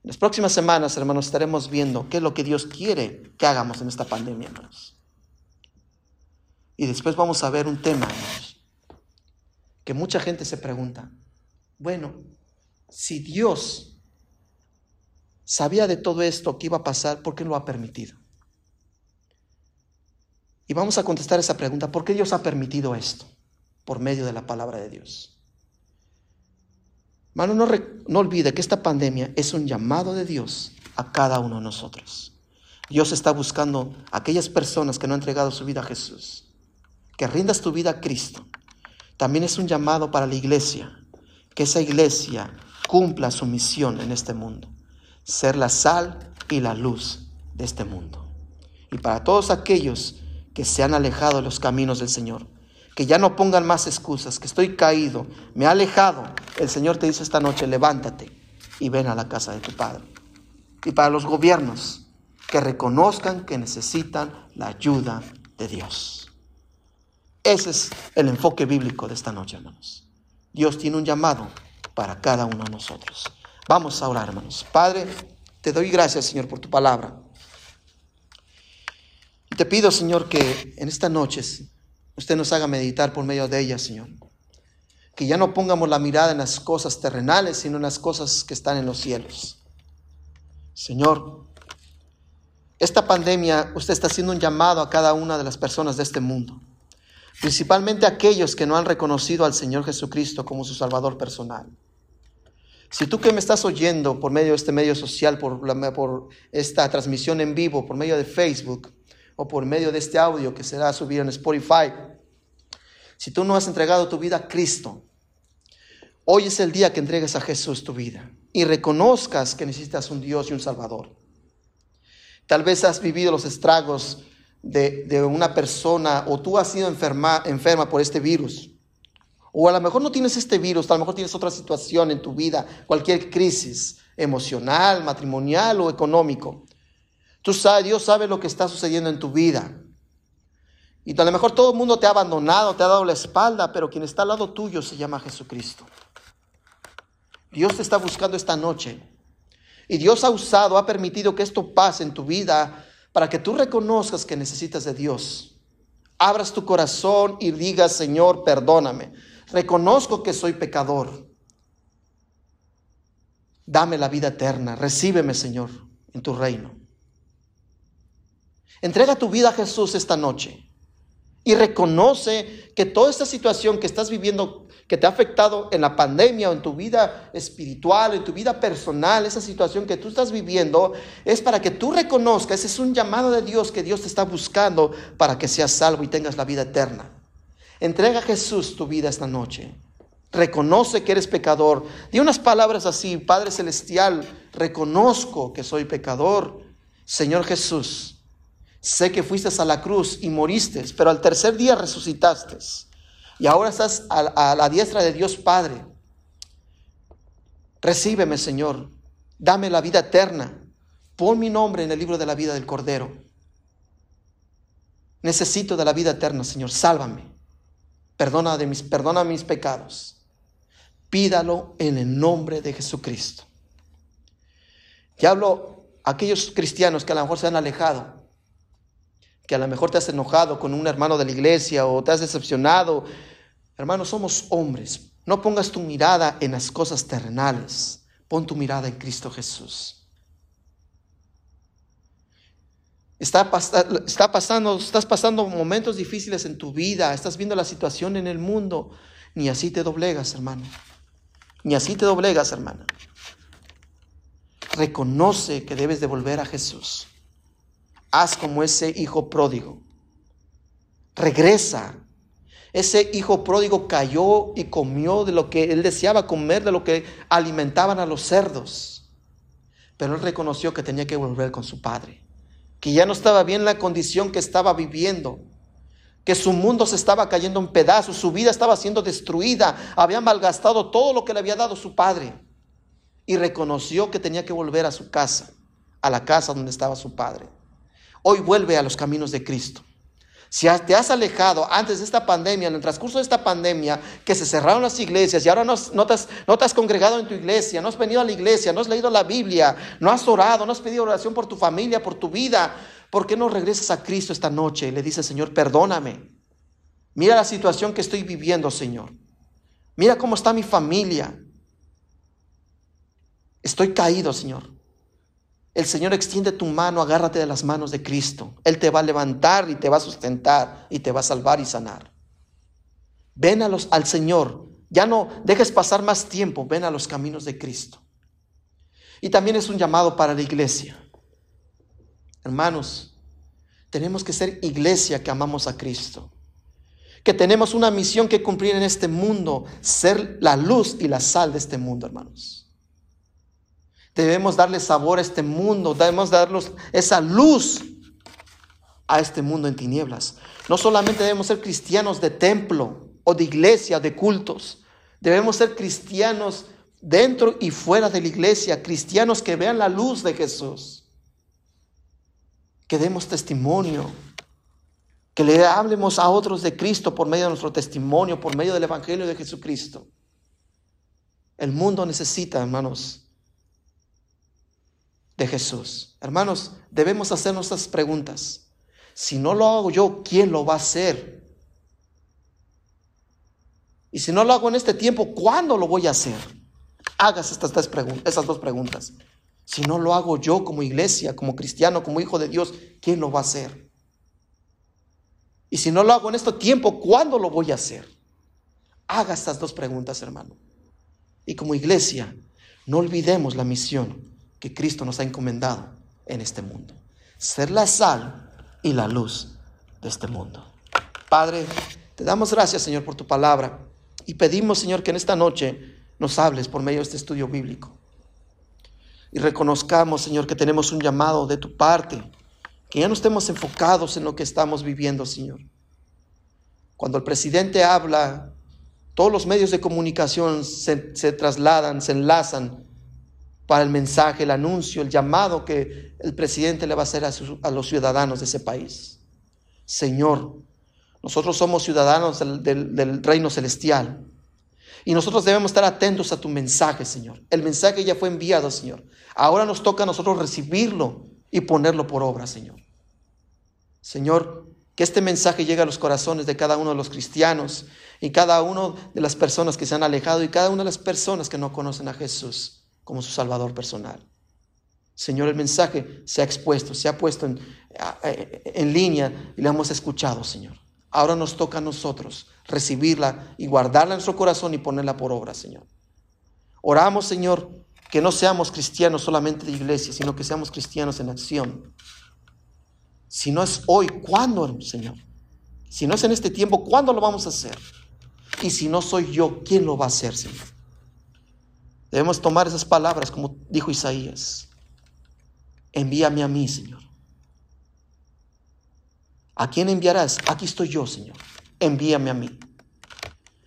En las próximas semanas, hermanos, estaremos viendo qué es lo que Dios quiere que hagamos en esta pandemia, hermanos. Y después vamos a ver un tema, hermanos, que mucha gente se pregunta, bueno, si Dios sabía de todo esto que iba a pasar, ¿por qué lo ha permitido? Y vamos a contestar esa pregunta, ¿por qué Dios ha permitido esto? Por medio de la palabra de Dios. Hermano, no, no olvide que esta pandemia es un llamado de Dios a cada uno de nosotros. Dios está buscando a aquellas personas que no han entregado su vida a Jesús. Que rindas tu vida a Cristo. También es un llamado para la iglesia. Que esa iglesia cumpla su misión en este mundo. Ser la sal y la luz de este mundo. Y para todos aquellos que se han alejado de los caminos del Señor, que ya no pongan más excusas, que estoy caído, me he alejado. El Señor te dice esta noche, levántate y ven a la casa de tu Padre. Y para los gobiernos, que reconozcan que necesitan la ayuda de Dios. Ese es el enfoque bíblico de esta noche, hermanos. Dios tiene un llamado para cada uno de nosotros. Vamos a orar, hermanos. Padre, te doy gracias, Señor, por tu palabra. Y te pido, Señor, que en esta noche usted nos haga meditar por medio de ella, Señor. Que ya no pongamos la mirada en las cosas terrenales, sino en las cosas que están en los cielos. Señor, esta pandemia, usted está haciendo un llamado a cada una de las personas de este mundo, principalmente aquellos que no han reconocido al Señor Jesucristo como su Salvador personal. Si tú que me estás oyendo por medio de este medio social, por, por esta transmisión en vivo, por medio de Facebook, o por medio de este audio que será subido en Spotify, si tú no has entregado tu vida a Cristo, hoy es el día que entregues a Jesús tu vida y reconozcas que necesitas un Dios y un Salvador. Tal vez has vivido los estragos de, de una persona o tú has sido enferma, enferma por este virus. O a lo mejor no tienes este virus, a lo mejor tienes otra situación en tu vida, cualquier crisis emocional, matrimonial o económico. Tú sabes, Dios sabe lo que está sucediendo en tu vida. Y a lo mejor todo el mundo te ha abandonado, te ha dado la espalda, pero quien está al lado tuyo se llama Jesucristo. Dios te está buscando esta noche. Y Dios ha usado, ha permitido que esto pase en tu vida para que tú reconozcas que necesitas de Dios. Abras tu corazón y digas, Señor, perdóname. Reconozco que soy pecador. Dame la vida eterna. Recíbeme, Señor, en tu reino. Entrega tu vida a Jesús esta noche y reconoce que toda esta situación que estás viviendo, que te ha afectado en la pandemia o en tu vida espiritual, en tu vida personal, esa situación que tú estás viviendo, es para que tú reconozcas, ese es un llamado de Dios que Dios te está buscando para que seas salvo y tengas la vida eterna. Entrega a Jesús tu vida esta noche. Reconoce que eres pecador. Di unas palabras así, Padre Celestial, reconozco que soy pecador. Señor Jesús, Sé que fuiste a la cruz y moriste, pero al tercer día resucitaste. Y ahora estás a, la diestra de Dios Padre. Recíbeme, Señor. Dame la vida eterna. Pon mi nombre en el libro de la vida del Cordero. Necesito de la vida eterna, Señor. Sálvame. Perdona, de mis, perdona mis pecados. Pídalo en el nombre de Jesucristo. A aquellos cristianos que a lo mejor se han alejado que a lo mejor te has enojado con un hermano de la iglesia o te has decepcionado. Hermanos, somos hombres. No pongas tu mirada en las cosas terrenales. Pon tu mirada en Cristo Jesús. Está, pasando, estás pasando momentos difíciles en tu vida, estás viendo la situación en el mundo, ni así te doblegas, hermano. Ni así te doblegas, hermana. reconoce que debes de volver a Jesús. Haz como ese hijo pródigo. Regresa. Ese hijo pródigo cayó y comió de lo que él deseaba comer, de lo que alimentaban a los cerdos. Pero él reconoció que tenía que volver con su padre, que ya no estaba bien la condición que estaba viviendo, que su mundo se estaba cayendo en pedazos, su vida estaba siendo destruida, había malgastado todo lo que le había dado su padre y reconoció que tenía que volver a su casa, a la casa donde estaba su padre. Hoy vuelve a los caminos de Cristo. Si te has alejado antes de esta pandemia, en el transcurso de esta pandemia, que se cerraron las iglesias y ahora no, te has, no, te has, congregado en tu iglesia, no has venido a la iglesia, no has leído la Biblia, no has orado, no has pedido oración por tu familia, por tu vida, ¿por qué no regresas a Cristo esta noche y le dices, Señor, perdóname? Mira la situación que estoy viviendo, Señor. Mira cómo está mi familia. Estoy caído, Señor. El Señor extiende tu mano, agárrate de las manos de Cristo. Él te va a levantar y te va a sustentar y te va a salvar y sanar. Ven a los, al Señor. Ya no dejes pasar más tiempo. Ven a los caminos de Cristo. Y también es un llamado para la iglesia. Hermanos, tenemos que ser iglesia que amamos a Cristo. Que tenemos una misión que cumplir en este mundo. Ser la luz y la sal de este mundo, hermanos. Debemos darle sabor a este mundo, debemos darles esa luz a este mundo en tinieblas. No solamente debemos ser cristianos de templo o de iglesia, de cultos. Debemos ser cristianos dentro y fuera de la iglesia, cristianos que vean la luz de Jesús. Que demos testimonio, que le hablemos a otros de Cristo por medio de nuestro testimonio, por medio del Evangelio de Jesucristo. El mundo necesita, hermanos, de Jesús. Hermanos, debemos hacernos estas preguntas. Si no lo hago yo, ¿quién lo va a hacer? Y si no lo hago en este tiempo, ¿cuándo lo voy a hacer? Hagas estas, tres esas dos preguntas. Si no lo hago yo como iglesia, como cristiano, como hijo de Dios, ¿quién lo va a hacer? Y si no lo hago en este tiempo, ¿cuándo lo voy a hacer? Haga estas dos preguntas, hermano. Y como iglesia, no olvidemos la misión que Cristo nos ha encomendado en este mundo. Ser la sal y la luz de este mundo. Padre, te damos gracias, Señor, por tu palabra y pedimos, Señor, que en esta noche nos hables por medio de este estudio bíblico. Y reconozcamos, Señor, que tenemos un llamado de tu parte, que ya no estemos enfocados en lo que estamos viviendo, Señor. Cuando el presidente habla, todos los medios de comunicación se, se trasladan, se enlazan para el mensaje, el anuncio, el llamado que el presidente le va a hacer a, los ciudadanos de ese país. Señor, nosotros somos ciudadanos del, reino celestial. Y nosotros debemos estar atentos a tu mensaje, Señor. El mensaje ya fue enviado, Señor. Ahora nos toca a nosotros recibirlo y ponerlo por obra, Señor. Señor, que este mensaje llegue a los corazones de cada uno de los cristianos y cada uno de las personas que se han alejado y cada una de las personas que no conocen a Jesús como su Salvador personal. Señor, el mensaje se ha expuesto, se ha puesto en, en línea y lo hemos escuchado, Señor. Ahora nos toca a nosotros recibirla y guardarla en nuestro corazón y ponerla por obra, Señor. Oramos, Señor, que no seamos cristianos solamente de iglesia, sino que seamos cristianos en acción. Si no es hoy, ¿cuándo, Señor? Si no es en este tiempo, ¿cuándo lo vamos a hacer? Y si no soy yo, ¿quién lo va a hacer, Señor? Debemos tomar esas palabras como dijo Isaías. Envíame a mí, Señor. ¿A quién enviarás? Aquí estoy yo, Señor. Envíame a mí.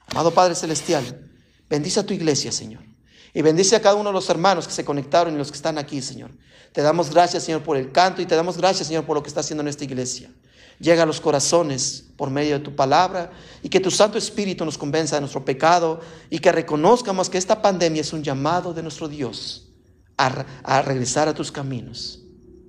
Amado Padre Celestial, bendice a tu iglesia, Señor. Y bendice a cada uno de los hermanos que se conectaron y los que están aquí, Señor. Te damos gracias, Señor, por el canto y te damos gracias, Señor, por lo que está haciendo en esta iglesia llega a los corazones por medio de tu palabra y que tu Santo Espíritu nos convenza de nuestro pecado y que reconozcamos que esta pandemia es un llamado de nuestro Dios a, regresar a tus caminos.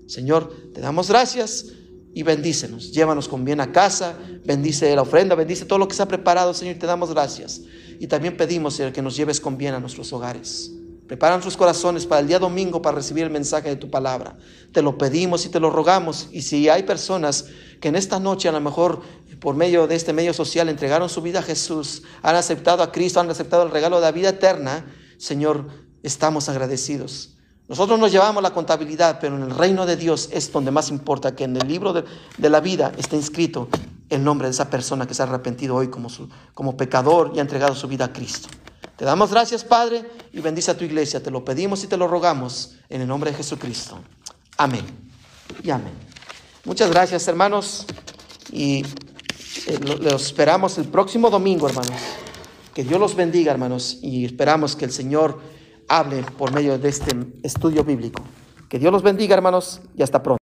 Señor, te damos gracias y bendícenos. Llévanos con bien a casa, bendice la ofrenda, bendice todo lo que se ha preparado, Señor, y te damos gracias. Y también pedimos, que nos lleves con bien a nuestros hogares. Prepara nuestros corazones para el día domingo para recibir el mensaje de tu palabra. Te lo pedimos y te lo rogamos. Y si hay personas que en esta noche a lo mejor por medio de este medio social entregaron su vida a Jesús, han aceptado a Cristo, han aceptado el regalo de la vida eterna, Señor, estamos agradecidos. Nosotros nos llevamos la contabilidad, pero en el reino de Dios es donde más importa que en el libro de, la vida esté inscrito el nombre de esa persona que se ha arrepentido hoy como pecador y ha entregado su vida a Cristo. Te damos gracias, Padre, y bendice a tu iglesia. Te lo pedimos y te lo rogamos en el nombre de Jesucristo. Amén. Y amén. Muchas gracias, hermanos. Y eh, los esperamos el próximo domingo, hermanos. Que Dios los bendiga, hermanos. Y esperamos que el Señor hable por medio de este estudio bíblico. Que Dios los bendiga, hermanos, y hasta pronto.